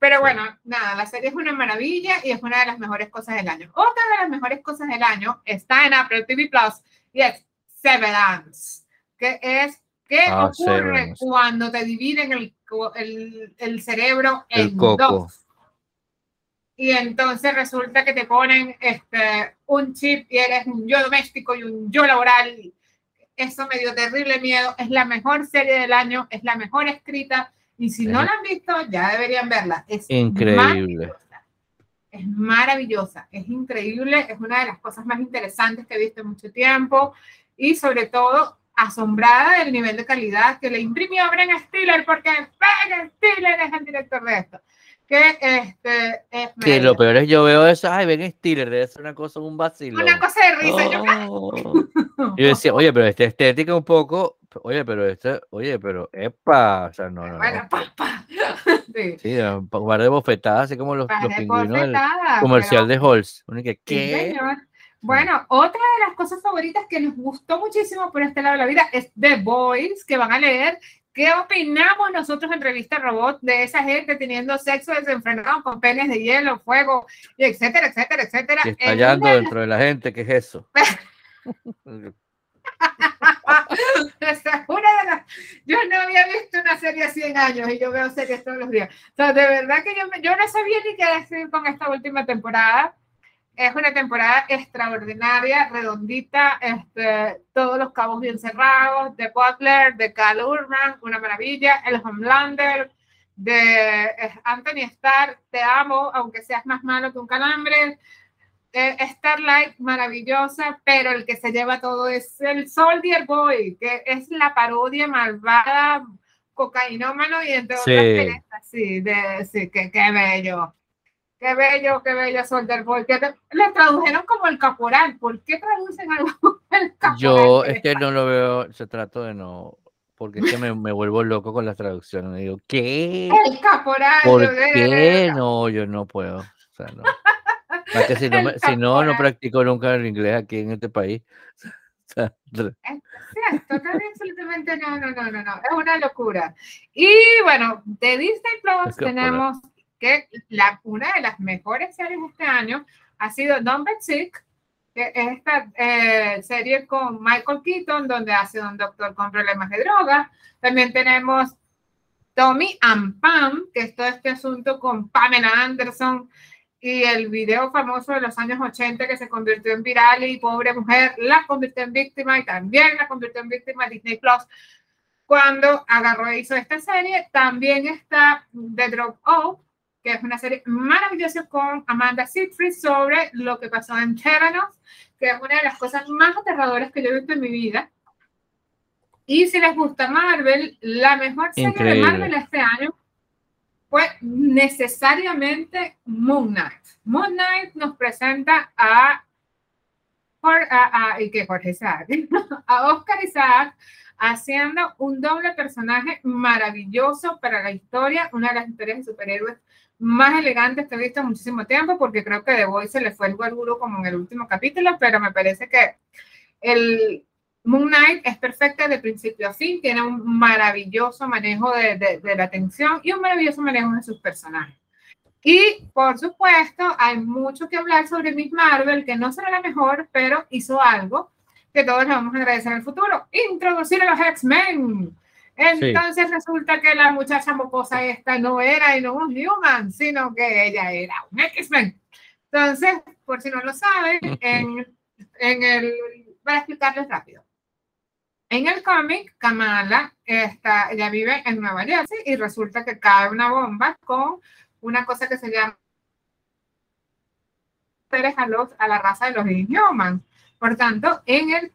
Pero bueno, nada, la serie es una maravilla y es una de las mejores cosas del año. Otra de las mejores cosas del año está en Apple TV Plus y es Severance, que es qué Ah, ocurre Severance. cuando te dividen el, el, el cerebro El en coco. dos. Y entonces resulta que te ponen este, un chip y eres un yo doméstico y un yo laboral. Eso me dio terrible miedo. Es la mejor serie del año, es la mejor escrita. Y si no la han visto, ya deberían verla. Es Increíble. maravillosa. Es maravillosa, es increíble, es una de las cosas más interesantes que he visto en mucho tiempo y sobre todo asombrada del nivel de calidad que le imprimió Ben Stiller porque Ben Stiller es el director de esto. Que este es Que lo peor es yo veo eso, ay, ven Stiller, debe ser una cosa, un vacilo. una cosa de risa. Yo, Oh. Yo decía, oye, pero esta estética un poco, oye, pero este, oye, pero epa, o sea, no, no, no. bueno, pa, pa. Sí, Sí, un par de bofetadas, así como los, los pingüinos del comercial pero- de Halls. Uno que, Sí, ¿qué? Bueno, otra de las cosas favoritas que nos gustó muchísimo por este lado de la vida es The Boys, que van a leer qué opinamos nosotros en Revista Robot de esa gente teniendo sexo desenfrenado con penes de hielo, fuego, y etcétera, etcétera, etcétera. Y estallando una dentro de la gente, ¿qué es eso? Esa es una de las- Yo no había visto una serie hace 100 años y yo veo series todos los días. O sea, de verdad que yo, me- yo no sabía ni qué decir con esta última temporada. Es una temporada extraordinaria, redondita, este, todos los cabos bien cerrados, de Butler, de Cal Urban, una maravilla, el Homelander, de Anthony Starr, te amo, aunque seas más malo que un calambre. Eh, Starlight, maravillosa, pero el que se lleva todo es el Soldier Boy, que es la parodia malvada, cocainómano y entre otras Sí. perezas. Sí, de, sí, que, qué bello. Qué bello, qué bello Soldier Boy. Le tradujeron como el caporal. ¿Por qué traducen algo como el caporal? Yo es que no lo veo, se trato de no, porque es que me, me vuelvo loco con las traducciones. Me digo, ¿qué? El caporal. ¿Por yo qué? No, yo no puedo. O sea, no. Que si no, me- si no, no practico nunca el inglés aquí en este país. O sea, Es absolutamente no, no, no, no, no, es una locura. Y bueno, de Disney Plus Es tenemos que la, una de las mejores series de este año ha sido Don't Be Sick, que es esta eh, serie con Michael Keaton, donde hace un doctor con problemas de droga. También tenemos Tommy and Pam, que es todo este asunto con Pamela Anderson y el video famoso de los años 80 que se convirtió en viral y pobre mujer la convirtió en víctima y también la convirtió en víctima Disney Plus cuando agarró e hizo esta serie. También está The Drop Off, que es una serie maravillosa con Amanda Seyfried sobre lo que pasó en Theranos, que es una de las cosas más aterradoras que yo he visto en mi vida. Y si les gusta Marvel, la mejor serie de Increíble. Marvel este año fue necesariamente Moon Knight. Moon Knight nos presenta a, a, a- ¿y qué? Jorge Isaac, a Oscar Isaac haciendo un doble personaje maravilloso para la historia, una de las historias de superhéroes más elegantes que he visto en muchísimo tiempo, porque creo que The Voice se le fue el guaruro como en el último capítulo, pero me parece que el Moon Knight es perfecta de principio a fin, tiene un maravilloso manejo de, de, de la tensión y un maravilloso manejo de sus personajes. Y por supuesto, hay mucho que hablar sobre Miss Marvel, que no será la mejor, pero hizo algo que todos le vamos a agradecer en el futuro: introducir a los X-Men. Entonces resulta que la muchacha mocosa esta no era y no un human, sino que ella era un X-Men. Entonces, por si no lo saben, en, en el, para explicarles rápido. En el cómic, Kamala, está, ella vive en Nueva Jersey y resulta que cae una bomba con una cosa que se llama a, los, a la raza de los Inhumans. Por tanto, en el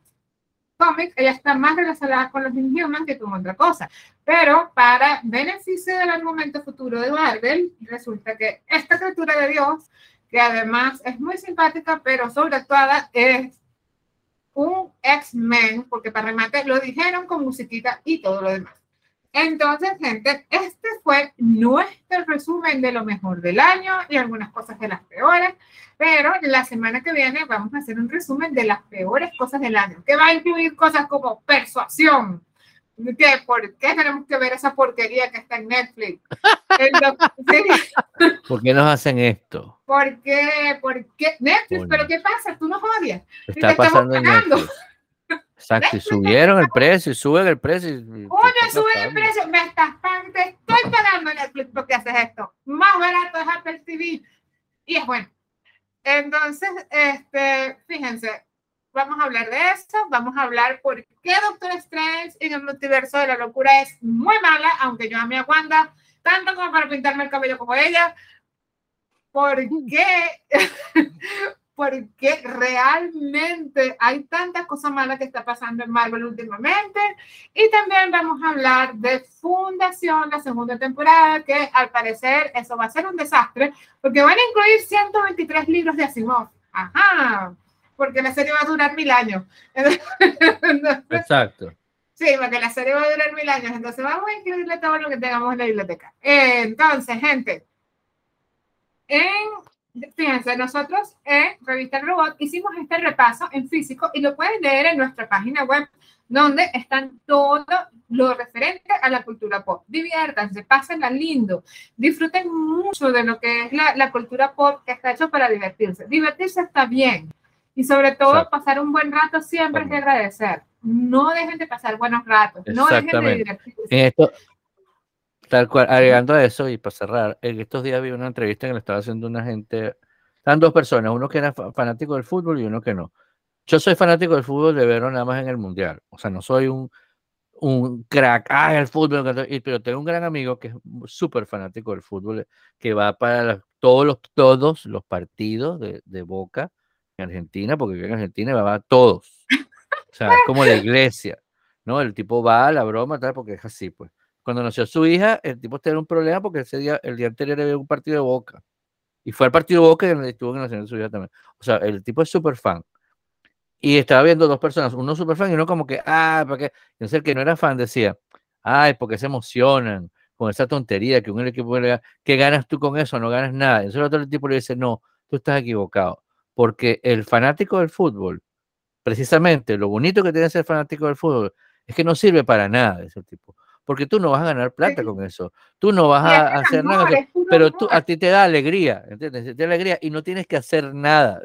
cómic ella está más relacionada con los Inhumans que con otra cosa. Pero para beneficio del argumento futuro de Marvel, resulta que esta criatura de Dios, que además es muy simpática, pero sobreactuada, es un X-Men, porque para remate lo dijeron con musiquita y todo lo demás. Entonces, gente, este fue nuestro resumen de lo mejor del año y algunas cosas de las peores, pero la semana que viene vamos a hacer un resumen de las peores cosas del año, que va a incluir cosas como persuasión. ¿Por qué tenemos que ver esa porquería que está en Netflix? ¿Por qué nos hacen esto? ¿Por qué? ¿Por qué? Netflix, ¿pero qué pasa? Tú nos odias. Está pasando en Netflix. Exacto, y subieron el precio, y suben el precio. Oye, suben el precio, me estás pagando, te estoy pagando Netflix porque haces esto. Más barato es Apple TV. Y es bueno. Entonces, este, fíjense, vamos a hablar de eso, vamos a hablar por qué Doctor Strange en el multiverso de la locura es muy mala, aunque yo amé a Wanda, tanto como para pintarme el cabello como ella. ¿Por qué? porque realmente hay tantas cosas malas que está pasando en Marvel últimamente. Y también vamos a hablar de Fundación, la segunda temporada, que al parecer eso va a ser un desastre, porque van a incluir 123 libros de Asimov. Ajá, porque la serie va a durar mil años. Exacto. Sí, porque la serie va a durar mil años, entonces vamos a incluirle todo lo que tengamos en la biblioteca. Entonces, gente, en Fíjense, nosotros en Revista El Robot hicimos este repaso en físico y lo pueden leer en nuestra página web donde están todo lo referente a la cultura pop. Diviértanse, pásenla lindo, disfruten mucho de lo que es la, la cultura pop que está hecho para divertirse. Divertirse está bien y sobre todo pasar un buen rato siempre es de agradecer. No dejen de pasar buenos ratos, no dejen de divertirse. En esto, Tal cual, agregando a eso y para cerrar, en estos días vi una entrevista que le estaba haciendo una gente, están dos personas, uno que era fanático del fútbol y uno que no. Yo soy fanático del fútbol de verlo nada más en el mundial, o sea, no soy un, un crack, ah, el fútbol, pero tengo un gran amigo que es súper fanático del fútbol, que va para todos, los, todos los partidos de, de, Boca en Argentina, porque en Argentina va a todos, o sea, es como la iglesia, ¿no? El tipo va a la broma, tal, porque es así, pues. Cuando nació su hija, el tipo tenía un problema porque ese día, el día anterior había un partido de Boca. Y fue al partido de Boca y estuvo en la nación su hija también. O sea, el tipo es súper fan. Y estaba viendo dos personas, uno súper fan y uno como que, ah, ¿para qué? Entonces el que no era fan decía, ay, porque se emocionan con esa tontería que un equipo ¿qué ganas tú con eso? No ganas nada. Entonces el otro tipo le dice, no, tú estás equivocado. Porque el fanático del fútbol, precisamente, lo bonito que tiene ser fanático del fútbol, es que no sirve para nada ese tipo porque tú no vas a ganar plata con eso. Tú no vas a hacer nada, pero tú, a ti te da alegría, ¿entiendes? Te da alegría y no tienes que hacer nada,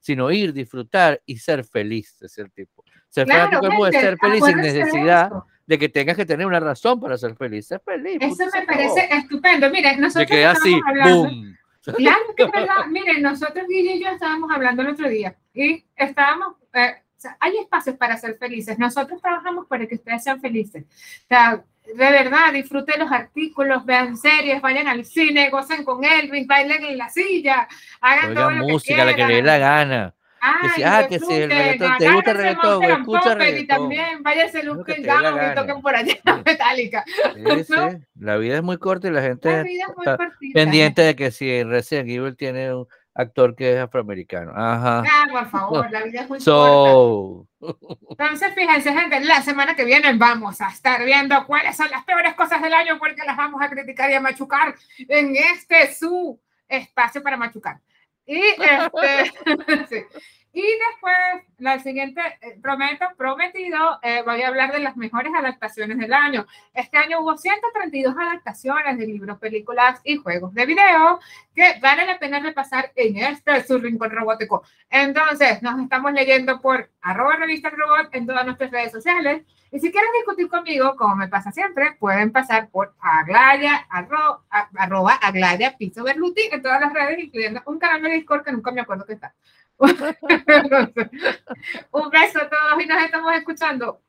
sino ir, disfrutar y ser feliz, es el tipo. Ser claro, puede ser feliz sin necesidad de que tengas que tener una razón para ser feliz. Ser feliz. Eso me parece estupendo. Mire, nosotros que así, boom. Claro que es verdad. Miren, nosotros, Guille y yo, estábamos hablando el otro día y estábamos, eh, hay espacios para ser felices. Nosotros trabajamos para que ustedes sean felices. O sea, de verdad, disfruten los artículos, vean series, vayan al cine, gocen con Elvis, bailen en la silla, hagan todo lo música, la que le dé la gana. Ay, ah, que si el reggaetón, te gusta el reggaetón, escucha reggaetón. Y también váyanse Luke Down y toquen por allá Metallica. Sí, sí. La vida es muy corta y la gente la está pendiente de que si Resident Evil tiene un actor que es afroamericano. Ajá. Ah, por favor, la vida es muy so... corta. Entonces, fíjense, gente, la semana que viene vamos a estar viendo cuáles son las peores cosas del año porque las vamos a criticar y a machucar en este su espacio para machucar. Y este, sí. Y después, la siguiente, eh, prometo, prometido, eh, voy a hablar de las mejores adaptaciones del año. Este año hubo 132 adaptaciones de libros, películas y juegos de video que vale la pena repasar en este su rincón robótico. Entonces, nos estamos leyendo por arroba revista robot en todas nuestras redes sociales. Y si quieren discutir conmigo, como me pasa siempre, pueden pasar por aglaya, arro, arroba aglaya, piso berluti en todas las redes, incluyendo un canal de Discord que nunca me acuerdo que está. Un beso a todos y nos estamos escuchando